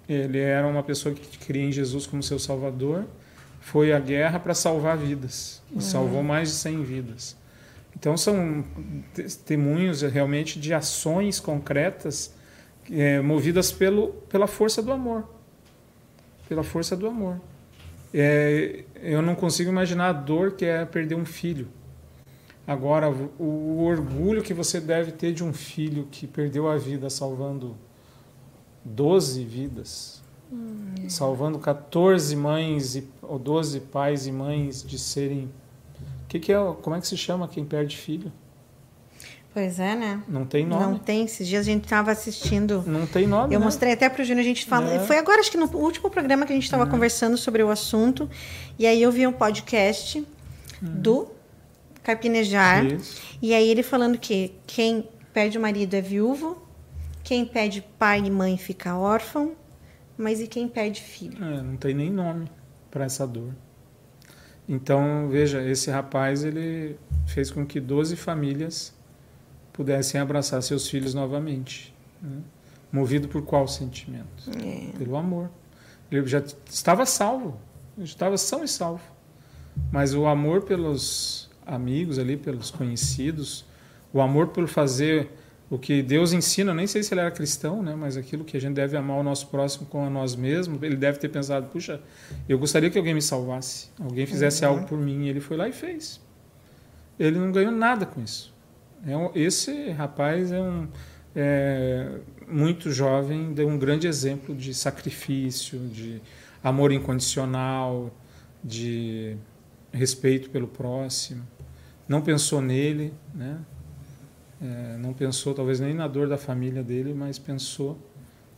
Ele era uma pessoa que cria em Jesus como seu salvador, foi à guerra para salvar vidas e uhum. salvou mais de 100 vidas. Então são testemunhos realmente de ações concretas é, movidas pelo, pela força do amor. Pela força do amor. É, eu não consigo imaginar a dor que é perder um filho. Agora, o, o orgulho que você deve ter de um filho que perdeu a vida salvando 12 vidas, hum. salvando 14 mães e, ou 12 pais e mães de serem. Que que é, como é que se chama quem perde filho? Pois é, né? Não tem nome. Não tem. Esses dias a gente estava assistindo. Não tem nome. Eu né? mostrei até para o Júnior, a gente fala. É. Foi agora, acho que no último programa que a gente estava é. conversando sobre o assunto. E aí eu vi um podcast hum. do Carpinejar. Isso. E aí ele falando que quem perde o marido é viúvo, quem perde pai e mãe fica órfão, mas e quem perde filho? É, não tem nem nome para essa dor. Então, veja, esse rapaz ele fez com que 12 famílias pudessem abraçar seus filhos novamente. Né? Movido por qual sentimento? É. Pelo amor. Ele já estava salvo, ele estava são e salvo. Mas o amor pelos amigos ali, pelos conhecidos, o amor por fazer o que Deus ensina, nem sei se ele era cristão, né, mas aquilo que a gente deve amar o nosso próximo como a nós mesmos, ele deve ter pensado, puxa, eu gostaria que alguém me salvasse, alguém fizesse uhum. algo por mim, e ele foi lá e fez. Ele não ganhou nada com isso. É um, esse rapaz é um é, muito jovem, deu um grande exemplo de sacrifício, de amor incondicional, de respeito pelo próximo. Não pensou nele, né? É, não pensou talvez nem na dor da família dele, mas pensou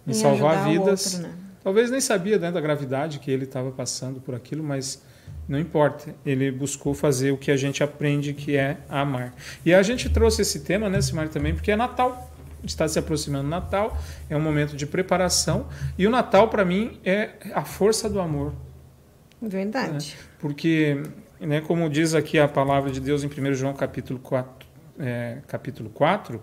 em, em salvar vidas. Outro, né? Talvez nem sabia né, da gravidade que ele estava passando por aquilo, mas não importa. Ele buscou fazer o que a gente aprende que é amar. E a gente trouxe esse tema, né, Simar, também, porque é Natal. Está se aproximando Natal, é um momento de preparação. E o Natal, para mim, é a força do amor. Verdade. Né? Porque, né, como diz aqui a palavra de Deus em 1 João capítulo 4, é, capítulo 4,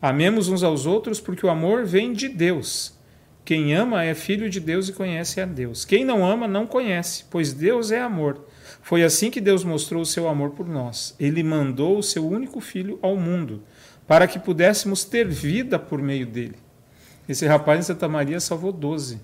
amemos uns aos outros porque o amor vem de Deus. Quem ama é filho de Deus e conhece a Deus. Quem não ama não conhece, pois Deus é amor. Foi assim que Deus mostrou o seu amor por nós. Ele mandou o seu único filho ao mundo, para que pudéssemos ter vida por meio dele. Esse rapaz em Santa Maria salvou doze.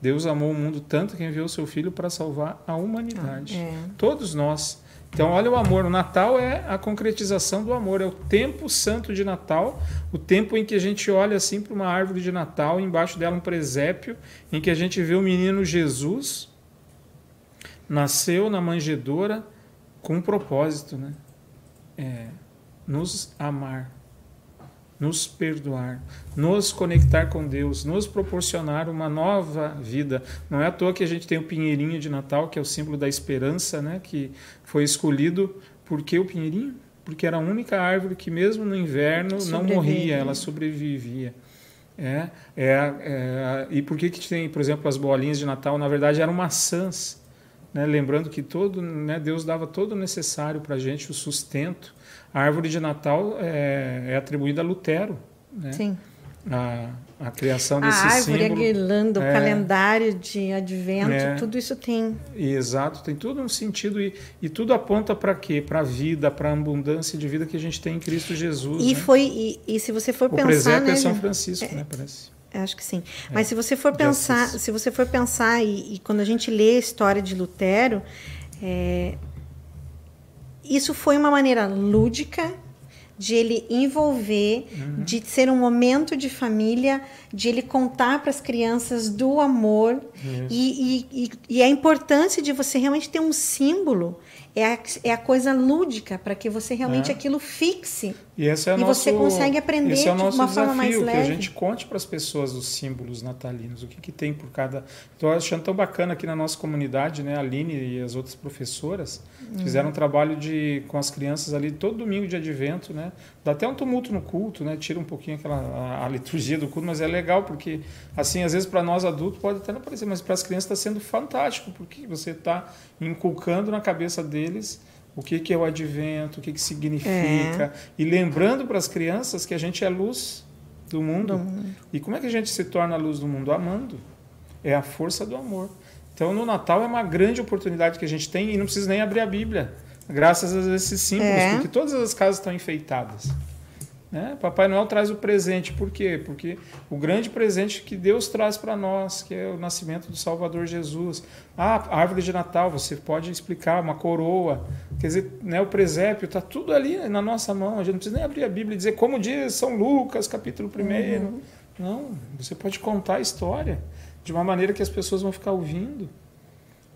Deus amou o mundo tanto que enviou seu filho para salvar a humanidade. Ah, é. Todos nós então, olha o amor. O Natal é a concretização do amor, é o tempo santo de Natal, o tempo em que a gente olha assim para uma árvore de Natal, embaixo dela um presépio, em que a gente vê o menino Jesus nasceu na manjedoura com um propósito, né? É, nos amar. Nos perdoar, nos conectar com Deus, nos proporcionar uma nova vida. Não é à toa que a gente tem o pinheirinho de Natal, que é o símbolo da esperança, né? que foi escolhido. Por que o pinheirinho? Porque era a única árvore que, mesmo no inverno, não morria, ela sobrevivia. É, é, é, e por que, que tem, por exemplo, as bolinhas de Natal? Na verdade, eram maçãs. Né? Lembrando que todo, né, Deus dava todo o necessário para a gente, o sustento. A árvore de Natal é, é atribuída a Lutero. Né? Sim. A, a criação desse a árvore, símbolo. a guirlanda, o é, calendário de advento, É. tudo isso tem. Exato, tem tudo um sentido e, e tudo aponta para quê? Para a vida, para a abundância de vida que a gente tem em Cristo Jesus. E né? foi e, e se você for o pensar, presépio né, é São? Francisco, né? Parece. Acho que sim. Mas se você for pensar, se você for pensar e, e quando a gente lê a história de Lutero, é, isso foi uma maneira lúdica de ele envolver, Uhum. de ser um momento de família, de ele contar para as crianças do amor e, e, e, a importância de você realmente ter um símbolo é a, é a coisa lúdica para que você realmente É. aquilo fixe. E esse é E nosso, você consegue aprender esse é o de nosso uma forma desafio, mais que a leve. gente conte para as pessoas os símbolos natalinos, o que, que tem por cada. Estou achando tão bacana aqui na nossa comunidade, né? A Aline e as outras professoras Uhum. fizeram um trabalho de com as crianças ali todo domingo de advento, né? Dá até um tumulto no culto, né? Tira um pouquinho aquela a, a liturgia do culto, mas é legal porque assim às vezes para nós adultos pode até não parecer, mas para as crianças está sendo fantástico porque você está inculcando na cabeça deles o que, que é o advento, o que, que significa, e lembrando para as crianças que a gente é luz do mundo. E como é que a gente se torna a luz do mundo? Amando. É a força do amor. Então, no Natal é uma grande oportunidade que a gente tem e não precisa nem abrir a Bíblia, graças a esses símbolos, É. porque todas as casas estão enfeitadas. Né? Papai Noel traz o presente, por quê? Porque o grande presente que Deus traz para nós, que é o nascimento do Salvador Jesus. Ah, a árvore de Natal, você pode explicar, uma coroa, quer dizer, né, o presépio, está tudo ali na nossa mão, a gente não precisa nem abrir a Bíblia e dizer como diz São Lucas, capítulo 1. Não, você pode contar a história de uma maneira que as pessoas vão ficar ouvindo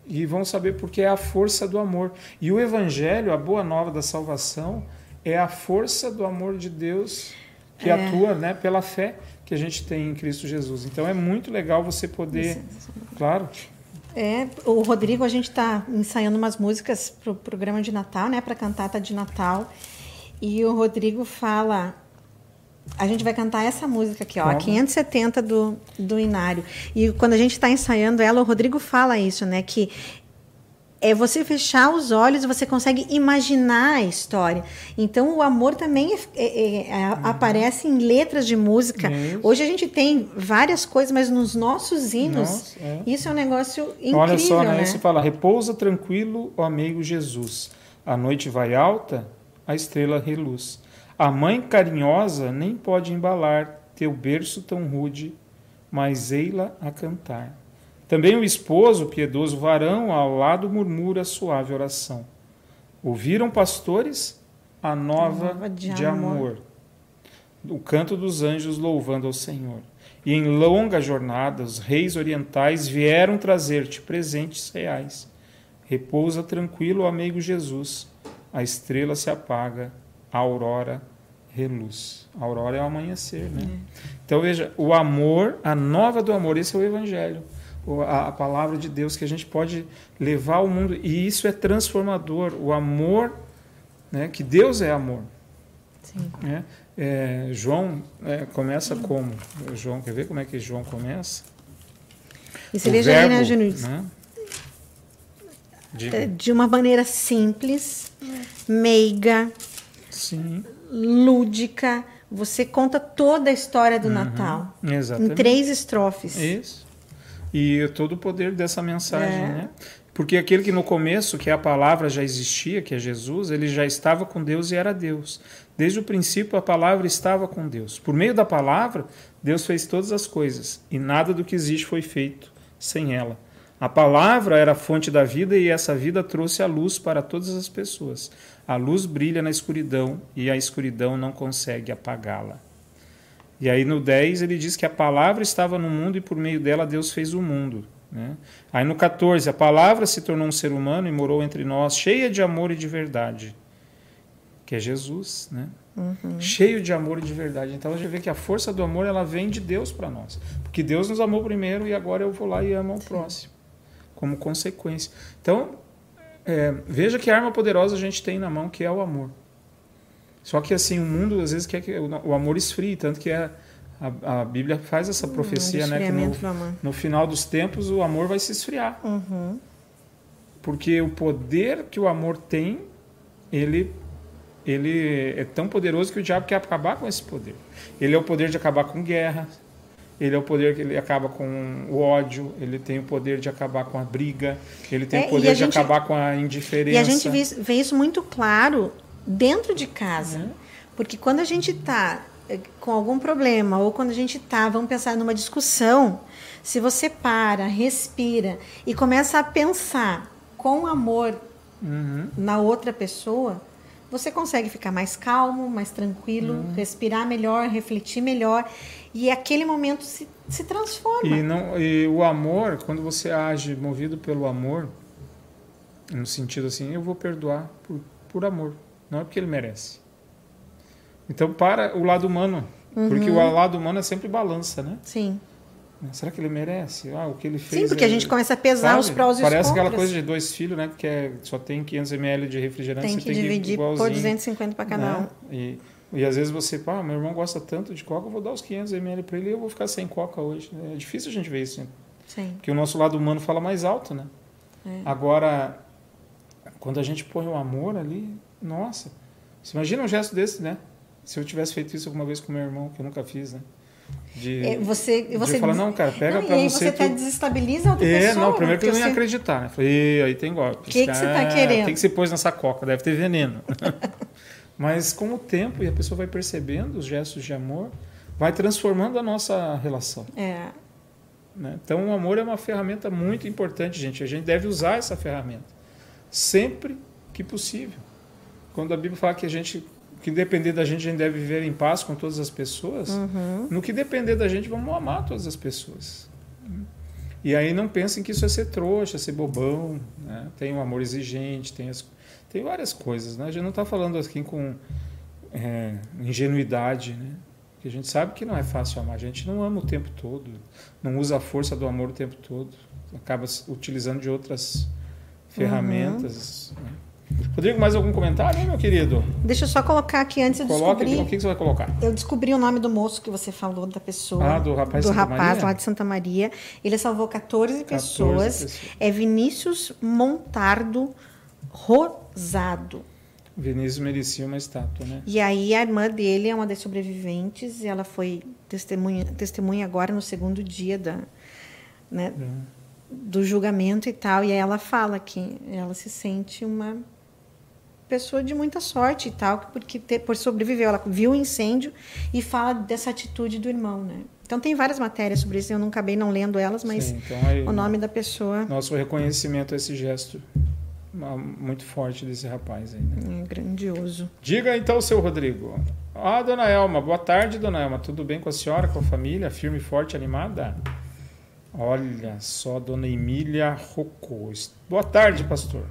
e vão saber porque é a força do amor. E o Evangelho, a boa nova da salvação, é a força do amor de Deus que atua né, pela fé que a gente tem em Cristo Jesus. Então é muito legal você poder, claro, É, o Rodrigo, a gente está ensaiando umas músicas para o programa de Natal, né? Para cantata de Natal. E o Rodrigo fala. A gente vai cantar essa música aqui, ó, a Como? 570 do, do Inário. E quando a gente está ensaiando ela, o Rodrigo fala isso, né? Que é você fechar os olhos você consegue imaginar a história. Então, o amor também é- é- é- aparece em letras de música. Isso. Hoje a gente tem várias coisas, mas nos nossos hinos, Nossa, é. isso é um negócio incrível, Olha só, né? né? Isso fala: repousa tranquilo, ó amigo Jesus. A noite vai alta, a estrela reluz. A mãe carinhosa nem pode embalar teu berço tão rude, mas ei-la a cantar. Também o esposo, piedoso varão, ao lado murmura suave oração. Ouviram, pastores, a nova, nova de de, amor. amor. O canto dos anjos louvando ao Senhor. E em longa jornada, os reis orientais vieram trazer-te presentes reais. Repousa tranquilo, amigo Jesus. A estrela se apaga, a aurora reluz. A aurora é o amanhecer, né? Então veja, o amor, a nova do amor, esse é o evangelho. A, a palavra de Deus que a gente pode levar ao mundo. E isso é transformador. O amor, né, que Deus é amor. Sim. né? É, João é, começa como? João, quer ver como é que João começa? E você O veja né, verbo, né? Diga. É, De uma maneira simples, meiga, Sim, lúdica. Você conta toda a história do Natal. Em Uhum. exatamente. três estrofes. Isso. E todo o poder dessa mensagem, É. né? Porque aquele que no começo, que a palavra já existia, que é Jesus, ele já estava com Deus e era Deus. Desde o princípio a palavra estava com Deus. Por meio da palavra, Deus fez todas as coisas, e nada do que existe foi feito sem ela. A palavra era a fonte da vida e essa vida trouxe a luz para todas as pessoas. A luz brilha na escuridão e a escuridão não consegue apagá-la. E aí no 10 ele diz que a palavra estava no mundo e por meio dela Deus fez o mundo. Né? Aí no 14, a palavra se tornou um ser humano e morou entre nós, cheia de amor e de verdade, que é Jesus. Né? cheio de amor e de verdade. Então a gente vê que a força do amor ela vem de Deus para nós, porque Deus nos amou primeiro e agora eu vou lá e amo o próximo, como consequência. Então é, veja que arma poderosa a gente tem na mão, que é o amor. Só que assim o mundo às vezes quer que o, amor esfrie, tanto que é a, a Bíblia faz essa profecia, né? Que no, no final dos tempos o amor vai se esfriar. Uhum. Porque o poder que o amor tem, ele, ele é tão poderoso que o diabo quer acabar com esse poder. Ele é o poder de acabar com guerra, ele é o poder que ele acaba com o ódio, ele tem o poder de acabar com a briga, ele tem É, o poder de gente- acabar com a indiferença. E a gente vê, vê isso muito claro dentro de casa. Uhum. Porque quando a gente está com algum problema, ou quando a gente está, vamos pensar numa discussão, se você para, respira e começa a pensar com amor Uhum. na outra pessoa, você consegue ficar mais calmo, mais tranquilo, Uhum. respirar melhor, refletir melhor. E aquele momento se, se transforma. E, não, e o amor, quando você age movido pelo amor, no sentido assim, eu vou perdoar por, por amor, não é porque ele merece. Então, para o lado humano, porque o lado humano é sempre balança, né? Sim. Será que ele merece? Ah, o que ele fez. Sim, porque a é- gente começa a pesar sabe? os prós e os Parece contras. aquela coisa de dois filhos, né? Que é, só tem 500 ml de refrigerante, Tem você que dividir por igualzinho, 250 para cada um. né? E, e às vezes você, pá, meu irmão gosta tanto de coca, eu vou dar os 500 ml para ele e eu vou ficar sem coca hoje. É difícil a gente ver isso, né? Sim. Porque o nosso lado humano fala mais alto, né? É. Agora, quando a gente põe o amor ali, nossa, você imagina um gesto desse, né? Se eu tivesse feito isso alguma vez com meu irmão, que eu nunca fiz, né? De, É, você, de você falar, não, cara, pega Não, pra e aí você. você até tu- desestabiliza a outra é, pessoa. não, primeiro que eu não ia você- acreditar, né? Falei, "Ih, aí tem golpe. Que que você tá Ah, querendo? O que, você pôs nessa coca? Deve ter veneno. Mas com o tempo, e a pessoa vai percebendo os gestos de amor, vai transformando a nossa relação. É, né? Então, o amor é uma ferramenta muito importante, gente. A gente deve usar essa ferramenta sempre que possível. Quando a Bíblia fala que a gente, que depender da gente, a gente deve viver em paz com todas as pessoas, Uhum. no que depender da gente, vamos amar todas as pessoas. E aí não pensem que isso é ser trouxa, ser bobão. Né? Tem o amor exigente, tem, as, tem várias coisas. Né? A gente não está falando aqui com é, ingenuidade, né? Porque a gente sabe que não é fácil amar. A gente não ama o tempo todo, não usa a força do amor o tempo todo. Acaba utilizando de outras ferramentas. né? Rodrigo, mais algum comentário, meu querido? Deixa eu só colocar aqui antes eu Coloca aqui, descobri. o que você vai colocar? Eu descobri o nome do moço que você falou, da pessoa. Ah, do rapaz de do rapaz Maria? lá de Santa Maria. Ele salvou 14, 14 pessoas. pessoas. É Vinícius Montardo Rosado. Vinícius merecia uma estátua, né? E aí a irmã dele é uma das sobreviventes e ela foi testemunha, testemunha agora no segundo dia da, né, Hum. do julgamento e tal. E aí ela fala que ela se sente uma pessoa de muita sorte e tal, porque te, por sobreviveu. Ela viu o incêndio e fala dessa atitude do irmão, né? Então tem várias matérias sobre isso. Eu não acabei não lendo elas, mas Sim, então aí, o nome da pessoa Nosso reconhecimento a esse gesto muito forte desse rapaz aí, né? é grandioso. Diga então, seu Rodrigo. Ah, dona Elma, boa tarde, dona Elma. Tudo bem com a senhora, com a família? Firme, forte, animada? Olha só, dona Emília Rocco. Boa tarde, pastor.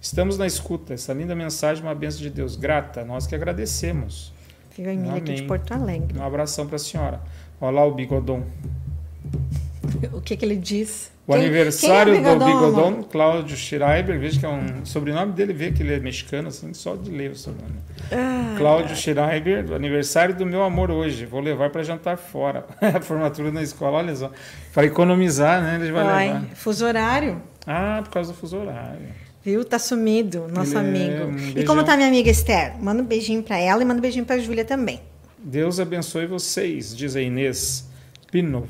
Estamos na escuta. Essa linda mensagem, uma bênção de Deus. Grata, nós que agradecemos. Viu a Emília aqui de. Porto Alegre. Um abração para a senhora. Olha lá o bigodon. O que, que ele diz? O Quem- aniversário quem é o do Bigodon, Bigodon, amor? Cláudio Schreiber, veja que é um sobrenome dele, vê que ele é mexicano, assim, só de ler o sobrenome. Ah, Cláudio Schreiber, do aniversário do meu amor hoje, vou levar para jantar fora. a formatura na escola, olha só. Para economizar, né? Ele vai Ai, levar. fuso horário. Ah, por causa do fuso horário. Viu? Tá sumido, nosso é amigo. um e como tá minha amiga Esther? Manda um beijinho pra ela e manda um beijinho pra Júlia também. Deus abençoe vocês, diz a Inês Pinov.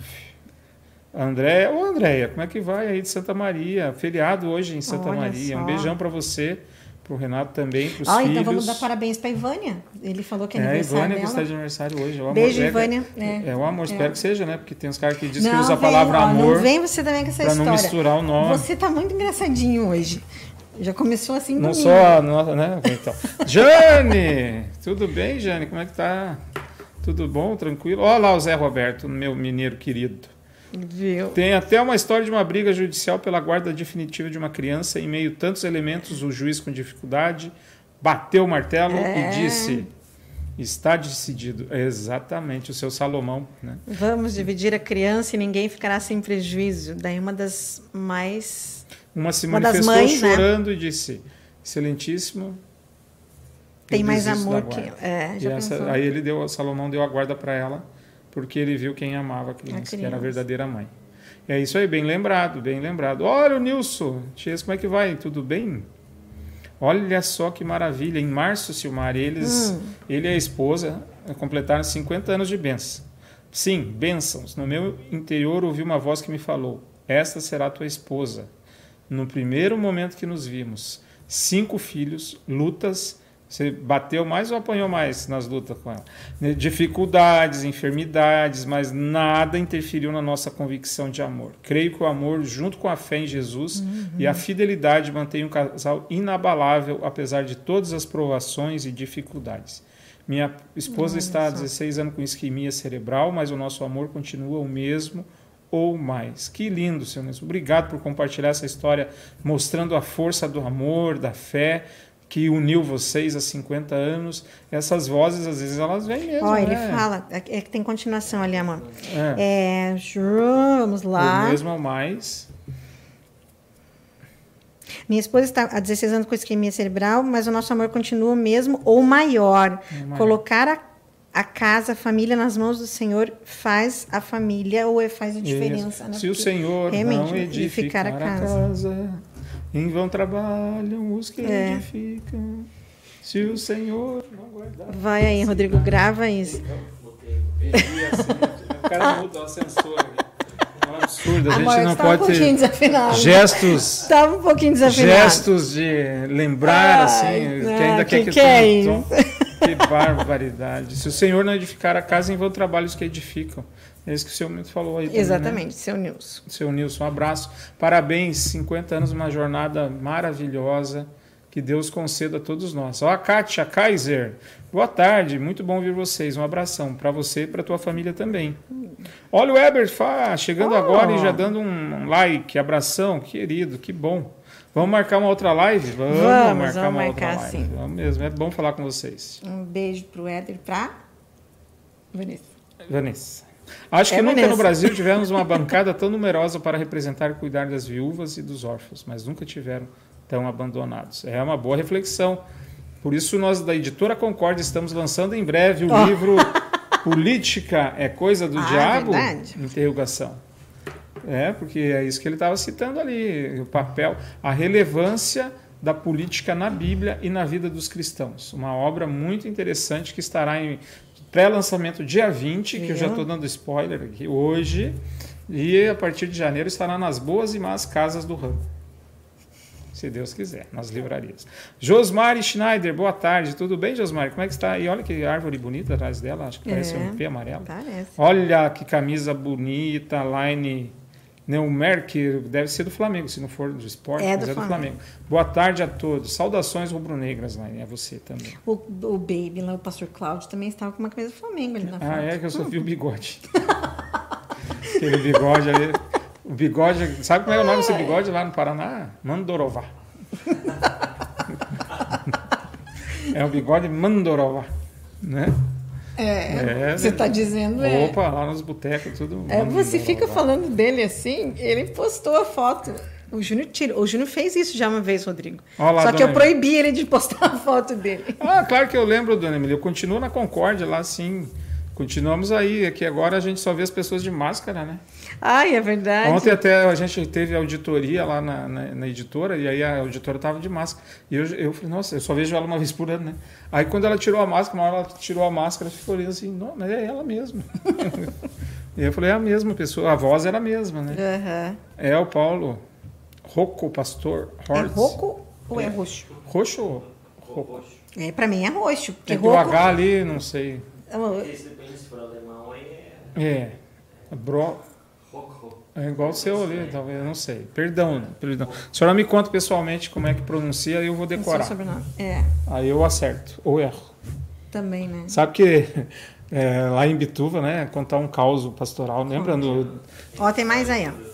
Andréia, ô Andréia, como é que vai aí de Santa Maria? Feriado hoje em Santa Olha Maria. Um só. beijão para você, pro Renato também, pros Ó, filhos. então vamos dar parabéns pra Ivânia. Ele falou que é É, aniversário Ivânia que dela. está de aniversário hoje. É o amor. Beijo, É, Ivânia. É, É. o amor, É. espero que seja, né? Porque tem uns caras que dizem que Não usa a palavra ó, amor Não vem você também com essa para não história. misturar o nome. Você tá muito engraçadinho hoje. Já começou assim Não só a nossa, né? Então. Jane! Tudo bem, Jane? Como é que tá? Tudo bom? Tranquilo? Olha lá o Zé Roberto, meu mineiro querido. Viu? Tem até uma história de uma briga judicial pela guarda definitiva de uma criança. Em meio a tantos elementos, o juiz com dificuldade bateu o martelo É. e disse: Está decidido. Exatamente, o seu Salomão. Né? Vamos dividir a criança e ninguém ficará sem prejuízo. Daí uma das mais. Uma se Uma manifestou mães, né? chorando e disse: Excelentíssimo. Tem mais amor que. guarda." É, já essa- pensou? aí ele deu, Salomão deu a guarda para ela, porque ele viu quem amava a criança, que era a criança. verdadeira mãe. É isso aí, bem lembrado, bem lembrado. Olha o Nilson, Tias, como é que vai? Tudo bem? Olha só que maravilha. Em março, Silmar, eles, Hum. ele e a esposa completaram 50 anos de bênção. Sim, bênçãos. No meu interior ouvi uma voz que me falou: Esta será tua esposa. No primeiro momento que nos vimos, cinco filhos, lutas. Você bateu mais ou apanhou mais nas lutas com ela? Dificuldades, enfermidades, mas nada interferiu na nossa convicção de amor. Creio que o amor, junto com a fé em Jesus e a fidelidade, mantém um casal inabalável, apesar de todas as provações e dificuldades. Minha esposa Olha está há só. 16 anos com isquemia cerebral, mas o nosso amor continua o mesmo ou mais. Que lindo, Senhor Nelson. Obrigado por compartilhar essa história, mostrando a força do amor, da fé que uniu vocês há 50 anos. Essas vozes, às vezes, elas vêm mesmo. Ó, ele né? fala, é que tem continuação ali, amor. É. É, vamos lá. O mesmo ou mais. Minha esposa está há 16 anos com isquemia cerebral, mas o nosso amor continua o mesmo ou maior. maior. Colocar a, a casa, a família nas mãos do Senhor faz a família ou é- faz a diferença. Isso. Né? Se o Porque Senhor realmente não edificar a casa. em vão trabalham os que É. edificam. Se o Senhor não guardar. Vai aí, Rodrigo, grava isso. O cara muda o ascensor. É um absurdo. A gente Amor, não você tava um pode pouquinho ter desafinado. gestos. Estava um pouquinho desafinado. Gestos de lembrar, Ai, assim, que ah, ainda que quer que, que é tom. Que barbaridade. Se o Senhor não edificar a casa, em vão trabalhos que edificam. É isso que o senhor muito falou aí. também, né? Exatamente, seu Nilson. Seu Nilson, um abraço. Parabéns, 50 anos, uma jornada maravilhosa. Que Deus conceda a todos nós. Ó, a Kátia Kaiser, boa tarde, muito bom ver vocês. Um abração para você e para tua família também. Olha o Eber Fá, chegando Oh. agora e já dando um like, abração, querido, que bom. Vamos marcar uma outra live? Vamos, Vamos, marcar vamos uma marcar, outra live. sim. Vamos mesmo, é bom falar com vocês. Um beijo pro Éder e pra Vanessa. Vanessa. Acho É, que nunca no Brasil tivemos uma bancada tão numerosa para representar e cuidar das viúvas e dos órfãos, mas nunca tiveram tão abandonados. É uma boa reflexão. Por isso, nós da Editora Concórdia estamos lançando em breve o Ó. livro Política é Coisa do Ah, Diabo? verdade. Interrogação. É, porque é isso que ele estava citando ali, o papel, a relevância da política na Bíblia e na vida dos cristãos. Uma obra muito interessante que estará em pré-lançamento dia 20, que eu já estou dando spoiler aqui hoje, e a partir de janeiro estará nas boas e más casas do ramo. Se Deus quiser, nas livrarias. Josmari Schneider, boa tarde. Tudo bem, Josmari? Como é que está? E olha que árvore bonita atrás dela, acho que parece É. um P amarelo. Parece. Olha que camisa bonita, line Neumer, que deve ser do Flamengo, se não for do esporte, É mas do é do Flamengo. Flamengo. Boa tarde a todos. Saudações rubro-negras, Line, é você também. O, o Baby, lá, o pastor Cláudio, também estava com uma camisa do Flamengo ali na Ah, foto. é que eu só vi o bigode. Aquele bigode ali. O bigode, sabe como é o nome desse bigode lá no Paraná? Mandorová. é o bigode Mandorová, né? É, É, você está dizendo, é. Opa, lá nos botecos, tudo. É, você fica Mandorová. falando dele assim, ele postou a foto. O Júnior tira. O Júnior fez isso já uma vez, Rodrigo. Olha lá, Só que eu dona proibi ele de postar a foto dele. Ah, claro que eu lembro, dona Emília. Eu continuo na Concórdia lá, sim. Continuamos aí. Aqui agora a gente só vê as pessoas de máscara, né? Ai, é verdade. Ontem até a gente teve auditoria lá na, na- na editora e aí a auditora tava de máscara. E eu, eu falei, nossa, eu só vejo ela uma vez por ano, né? Aí quando ela tirou a máscara, na hora ela tirou a máscara, eu fiquei olhando assim, não, mas é ela mesmo. e eu falei, é a mesma pessoa, a voz era a mesma, né? Aham. É o Paulo Rocco Pastor É Hortz. roco ou é roxo? Roxo ou Rocco? É, pra mim é roxo. Porque É que o roco... H ali, não sei. Esse depende se for alemão aí é. Bro, é igual o seu ali, talvez, eu não sei. Perdão, né? perdão. A senhora me conta pessoalmente como é que pronuncia e eu vou decorar. É, Aí eu acerto, ou erro. também, né? Sabe que é, lá em Bituva, né, contar um caos pastoral, lembra do... Ó, tem mais aí, ó.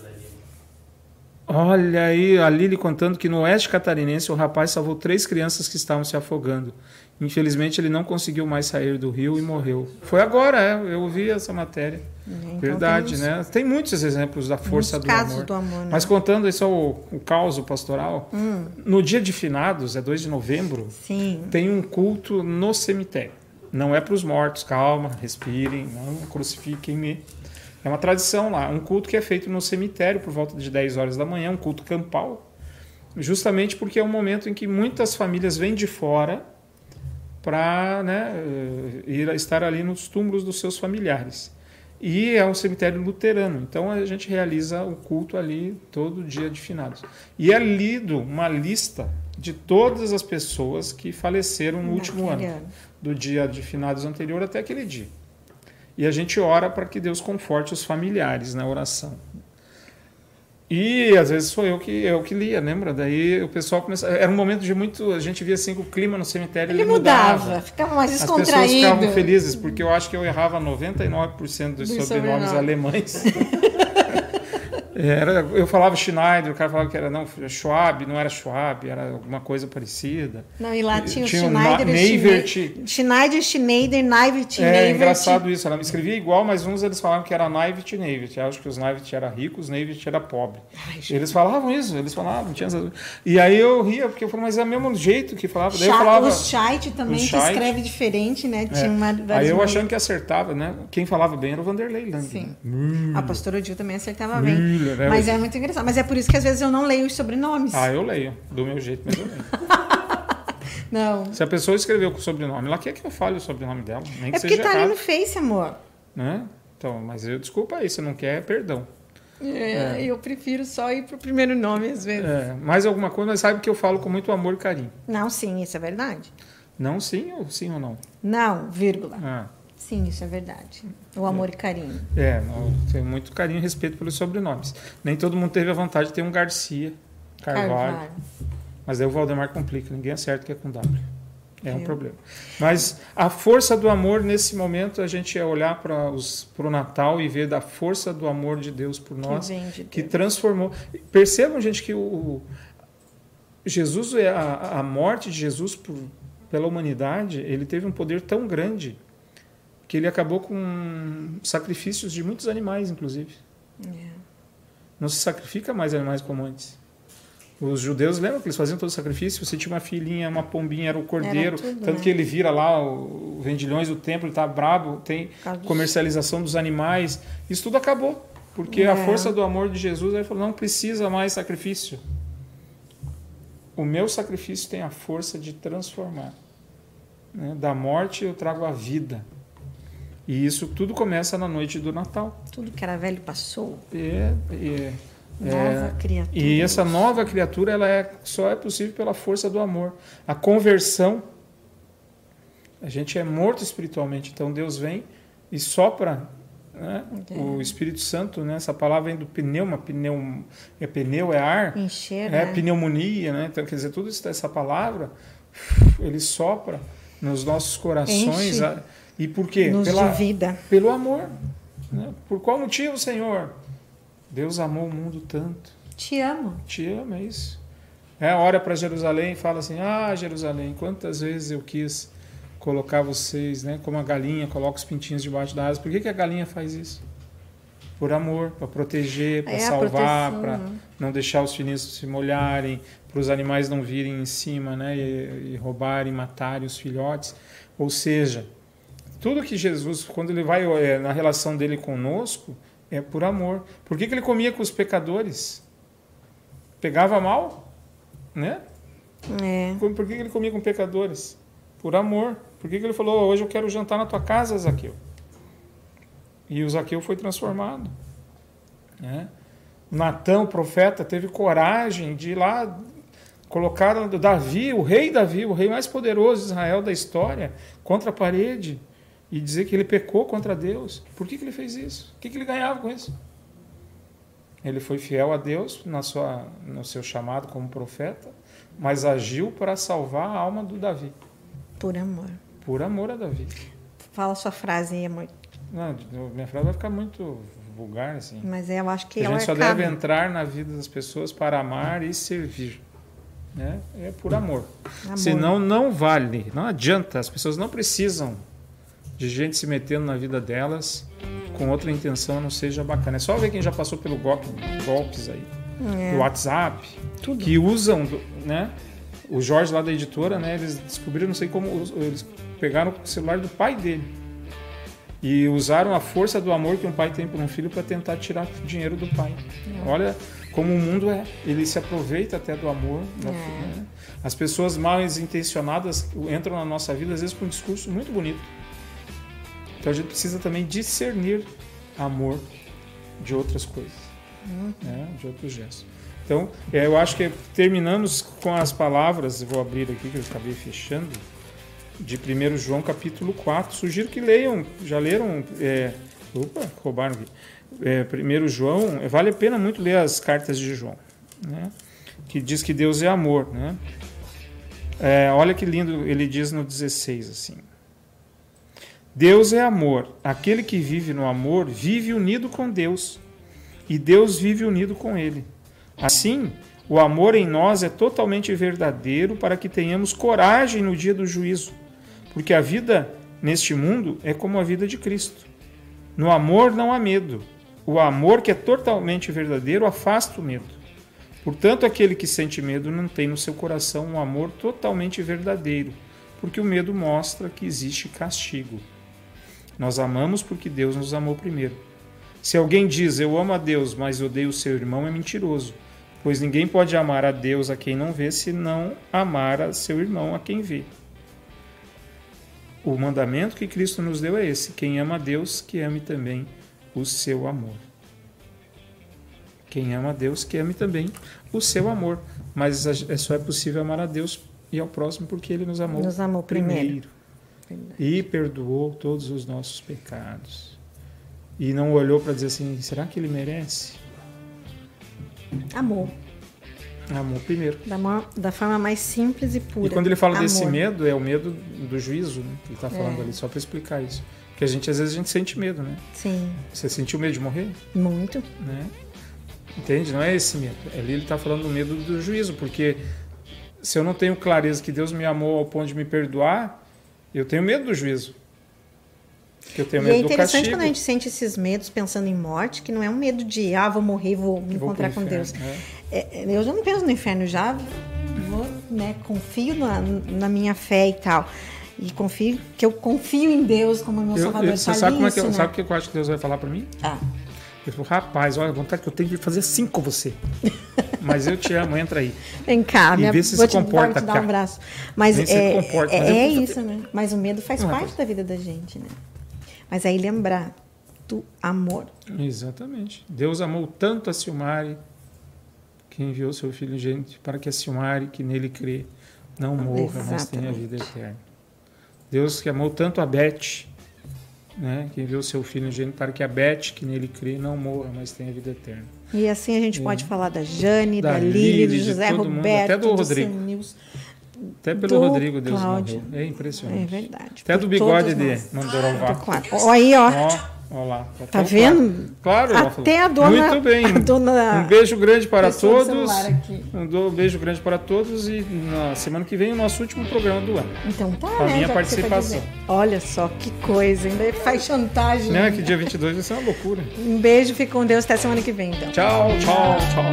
Olha aí, a Lili contando que no oeste catarinense o rapaz salvou três crianças que estavam se afogando. Infelizmente ele não conseguiu mais sair do rio e morreu. Foi agora, é, eu ouvi essa matéria. Então, Verdade, temos né? Tem muitos exemplos da força do amor. do amor, né? Mas contando isso o, o caos pastoral, Hum. no dia de finados, é 2 de novembro, Sim. tem um culto no cemitério. Não é para os mortos, calma, respirem, não crucifiquem-me. É uma tradição lá, um culto que é feito no cemitério por volta de 10 horas da manhã, um culto campal, justamente porque é um momento em que muitas famílias vêm de fora para né, eh, ir estar ali nos túmulos dos seus familiares. E é um cemitério luterano, então a gente realiza o culto ali todo dia de finados. E é lido uma lista de todas as pessoas que faleceram no último Naquele ano, do dia de finados anterior até aquele dia. E a gente ora para que Deus conforte os familiares na oração. E às vezes sou eu que eu que lia, lembra? Daí o pessoal começava. Era um momento de muito. A gente via assim que o clima no cemitério Ele ele mudava, ficava mais As pessoas descontraído. ficavam felizes, porque eu acho que eu errava 99% dos Dos sobrenomes sobrenomes. alemães. Era, eu falava Schneider, o cara falava que era não, Schwab, não era Schwab, era alguma coisa parecida. Não, e lá tinha o Tinha o Schneider, Na- o Neivert. Schneider, Schneider, Schneider, Neivert, É Neivert. engraçado isso, ela me escrevia igual, mas uns eles falavam que era Naivit e Neivit. Eu acho que os Naivit era ricos, os Neivit era pobre. Ai, Eles falavam isso, eles falavam, tinha essas... E aí eu ria, porque eu falei, mas é o mesmo jeito que falava. Daí eu falava. O Scheidt também, o que escreve diferente, né? É. Tinha uma, Aí eu achando que acertava, né? Quem falava bem era o Vanderlei Lang. Sim. né? A pastora Gil também acertava bem. Müller, né? Mas é muito engraçado. Mas é por isso que às vezes eu não leio os sobrenomes. Ah, eu leio, do meu jeito, mas eu leio. Não. Se a pessoa escreveu com o sobrenome, ela quer que eu fale o sobrenome dela, nem que É porque seja tá ali no Face, amor. né? Então, mas eu desculpa aí, se não quer, perdão. É, Eu prefiro só ir pro primeiro nome às vezes. É, mais alguma coisa, mas sabe que eu falo com muito amor e carinho. Não, sim, isso é verdade. Não sim ou sim ou não? Não, vírgula. Ah, Sim, isso é verdade. O amor e carinho. é, tenho muito carinho e respeito pelos sobrenomes. Nem todo mundo teve a vontade de ter um Garcia, Carvalho. Carvalho. Mas daí o Valdemar complica, ninguém acerta que é com W. É um problema. Mas a força do amor, nesse momento, a gente é olhar para o Natal e ver da força do amor de Deus por nós, que de que Deus. transformou. Percebam, gente, que o, o- Jesus, é a, a morte de Jesus por, pela humanidade, ele teve um poder tão grande que ele acabou com sacrifícios de muitos animais, inclusive. É. Não se sacrifica mais animais como antes. Os judeus lembram que eles faziam todo o sacrifício? Você tinha uma filhinha, uma pombinha, era o cordeiro. Era tudo, tanto né? que ele vira lá o, o vendilhões do templo, ele tá brabo, tem comercialização dos animais. Isso tudo acabou. Porque É. a força do amor de Jesus, ele falou, não precisa mais sacrifício. O meu sacrifício tem a força de transformar. né? Da morte eu trago a vida. E isso tudo começa na noite do Natal. Tudo que era velho passou. É, é, Nova criatura. e essa nova criatura ela é, só é possível pela força do amor. A conversão, a gente é morto espiritualmente, então Deus vem e sopra né, É. o Espírito Santo, né, essa palavra vem do pneuma, pneu, é pneu, é ar, Encher, é né? pneumonia, né? então quer dizer, tudo isso, essa palavra, ele sopra nos nossos corações. Enche. E por quê? Nos Pela, de vida. pelo amor. né? Por qual motivo, Senhor? Deus amou o mundo tanto. Te amo. Te ama, é isso. É, olha para Jerusalém e fala assim: Ah, Jerusalém, quantas vezes eu quis colocar vocês, né? Como a galinha coloca os pintinhos debaixo da asa. Por que, que a galinha faz isso? Por amor, para proteger, para É, salvar, para né? não deixar os filhinhos se molharem, para os animais não virem em cima, né? E, e roubarem, matarem os filhotes. Ou seja, tudo que Jesus, quando ele vai é, na relação dele conosco, é por amor. Por que, que ele comia com os pecadores? Pegava mal, né? É. Por que, que ele comia com pecadores? Por amor. Por que, que ele falou, hoje eu quero jantar na tua casa, Zaqueu? E o Zaqueu foi transformado. Né? Natan, o profeta, teve coragem de ir lá colocar Davi, o rei Davi, o rei mais poderoso de Israel da história, contra a parede e dizer que ele pecou contra Deus. Por que, que ele fez isso? O que, que ele ganhava com isso? Ele foi fiel a Deus na sua, no seu chamado como profeta, mas agiu para salvar a alma do Davi, Por amor. por amor a Davi. Fala sua frase aí, amor. Não, minha frase vai ficar muito vulgar, assim. Mas eu acho que a ela gente só deve entrar na vida das pessoas para amar e servir. Né? É por amor. Amor. Senão não vale, não adianta. As pessoas não precisam de gente se metendo na vida delas com outra intenção não seja bacana. É só ver quem já passou pelo golpe, golpes aí, É. do WhatsApp, Tudo. que usam, né? O Jorge lá da editora, né? Eles descobriram, não sei como, eles pegaram o celular do pai dele e usaram a força do amor que um pai tem por um filho para tentar tirar dinheiro do pai. Olha como o mundo é. Ele se aproveita até do amor. da- né? As pessoas mal intencionadas entram na nossa vida às vezes com um discurso muito bonito. Então a gente precisa também discernir amor de outras coisas, né? de outros gestos. Então, é, eu acho que terminamos com as palavras, vou abrir aqui que eu acabei fechando, de 1 João capítulo 4. Sugiro que leiam, já leram, é, opa, roubaram aqui. É, 1 João, é, vale a pena muito ler as cartas de João, né? que diz que Deus é amor. Né? É, olha que lindo, ele diz no 16 assim. Deus é amor. Aquele que vive no amor vive unido com Deus. E Deus vive unido com ele. Assim, o amor em nós é totalmente verdadeiro para que tenhamos coragem no dia do juízo. Porque a vida neste mundo é como a vida de Cristo. No amor não há medo. O amor que é totalmente verdadeiro afasta o medo. Portanto, aquele que sente medo não tem no seu coração um amor totalmente verdadeiro, porque o medo mostra que existe castigo. Nós amamos porque Deus nos amou primeiro. Se alguém diz eu amo a Deus, mas odeio o seu irmão, é mentiroso, pois ninguém pode amar a Deus a quem não vê, se não amar a seu irmão a quem vê. O mandamento que Cristo nos deu é esse: quem ama a Deus, que ame também o seu amor. Quem ama a Deus, que ame também o seu amor. Mas é só é possível amar a Deus e ao próximo porque ele nos amou, Nos amou primeiro. E perdoou todos os nossos pecados. E não olhou para dizer assim: será que ele merece? Amor. Amou primeiro. Da, mo- da forma mais simples e pura. E quando ele fala Amor. desse medo, é o medo do juízo, né? Que ele está falando É. ali, só para explicar isso. Porque a gente, às vezes, a gente sente medo, né? Sim, Você sentiu medo de morrer? muito. né? Entende? Não é esse medo. Ali ele está falando do medo do juízo, porque se eu não tenho clareza que Deus me amou ao ponto de me perdoar, eu tenho medo do juízo. Eu tenho E medo é interessante quando a gente sente esses medos pensando em morte, que não é um medo de, ah, vou morrer, vou me vou encontrar com inferno, Deus. né? É, é, eu já não penso no inferno, já vou, né, confio na, na minha fé e tal. E confio que eu confio em Deus como meu Eu- Salvador. eu- você tá sabe, como é que eu, né? sabe o que eu acho que Deus vai falar para mim? Ah, Ele falou, rapaz, olha a vontade que eu tenho de fazer assim com você. Mas eu te amo, entra aí. vem cá, E minha, vê se vou se te, comporta, vou te dar um abraço. Mas é, comporta, é, mas é isso, né? Mas o medo faz Não, parte da vida da gente, né? Mas aí lembrar do amor. Exatamente. Deus amou tanto a Silmari que enviou seu filho gente para que a Silmari, que nele crê, não morra, mas tenha Exatamente. vida eterna. Deus que amou tanto a Beth, né, que enviou seu filho para que a Beth, que nele crê, não morra, mas tenha vida eterna. E assim a gente pode falar da Jane, É. Da da, Lili, do José todo mundo, Roberto, até do do Rodrigo. Até pelo Rodrigo Deus Cláudio. morreu. É impressionante. É verdade. Até Por do bigode de nós. Mandorovar. Claro. Aí, ó. Ó, ó lá. Tá o vendo? Claro, Até a dona- Muito bem. dona- Um beijo grande para todos. Um beijo grande para todos e na semana que vem o nosso último programa do ano. Então tá, A né? minha já tá participação. Olha só que coisa, ainda faz chantagem. Né? Que dia 22 vai ser uma loucura. Um beijo, fica com Deus até semana que vem, então. Tchau, tchau, tchau.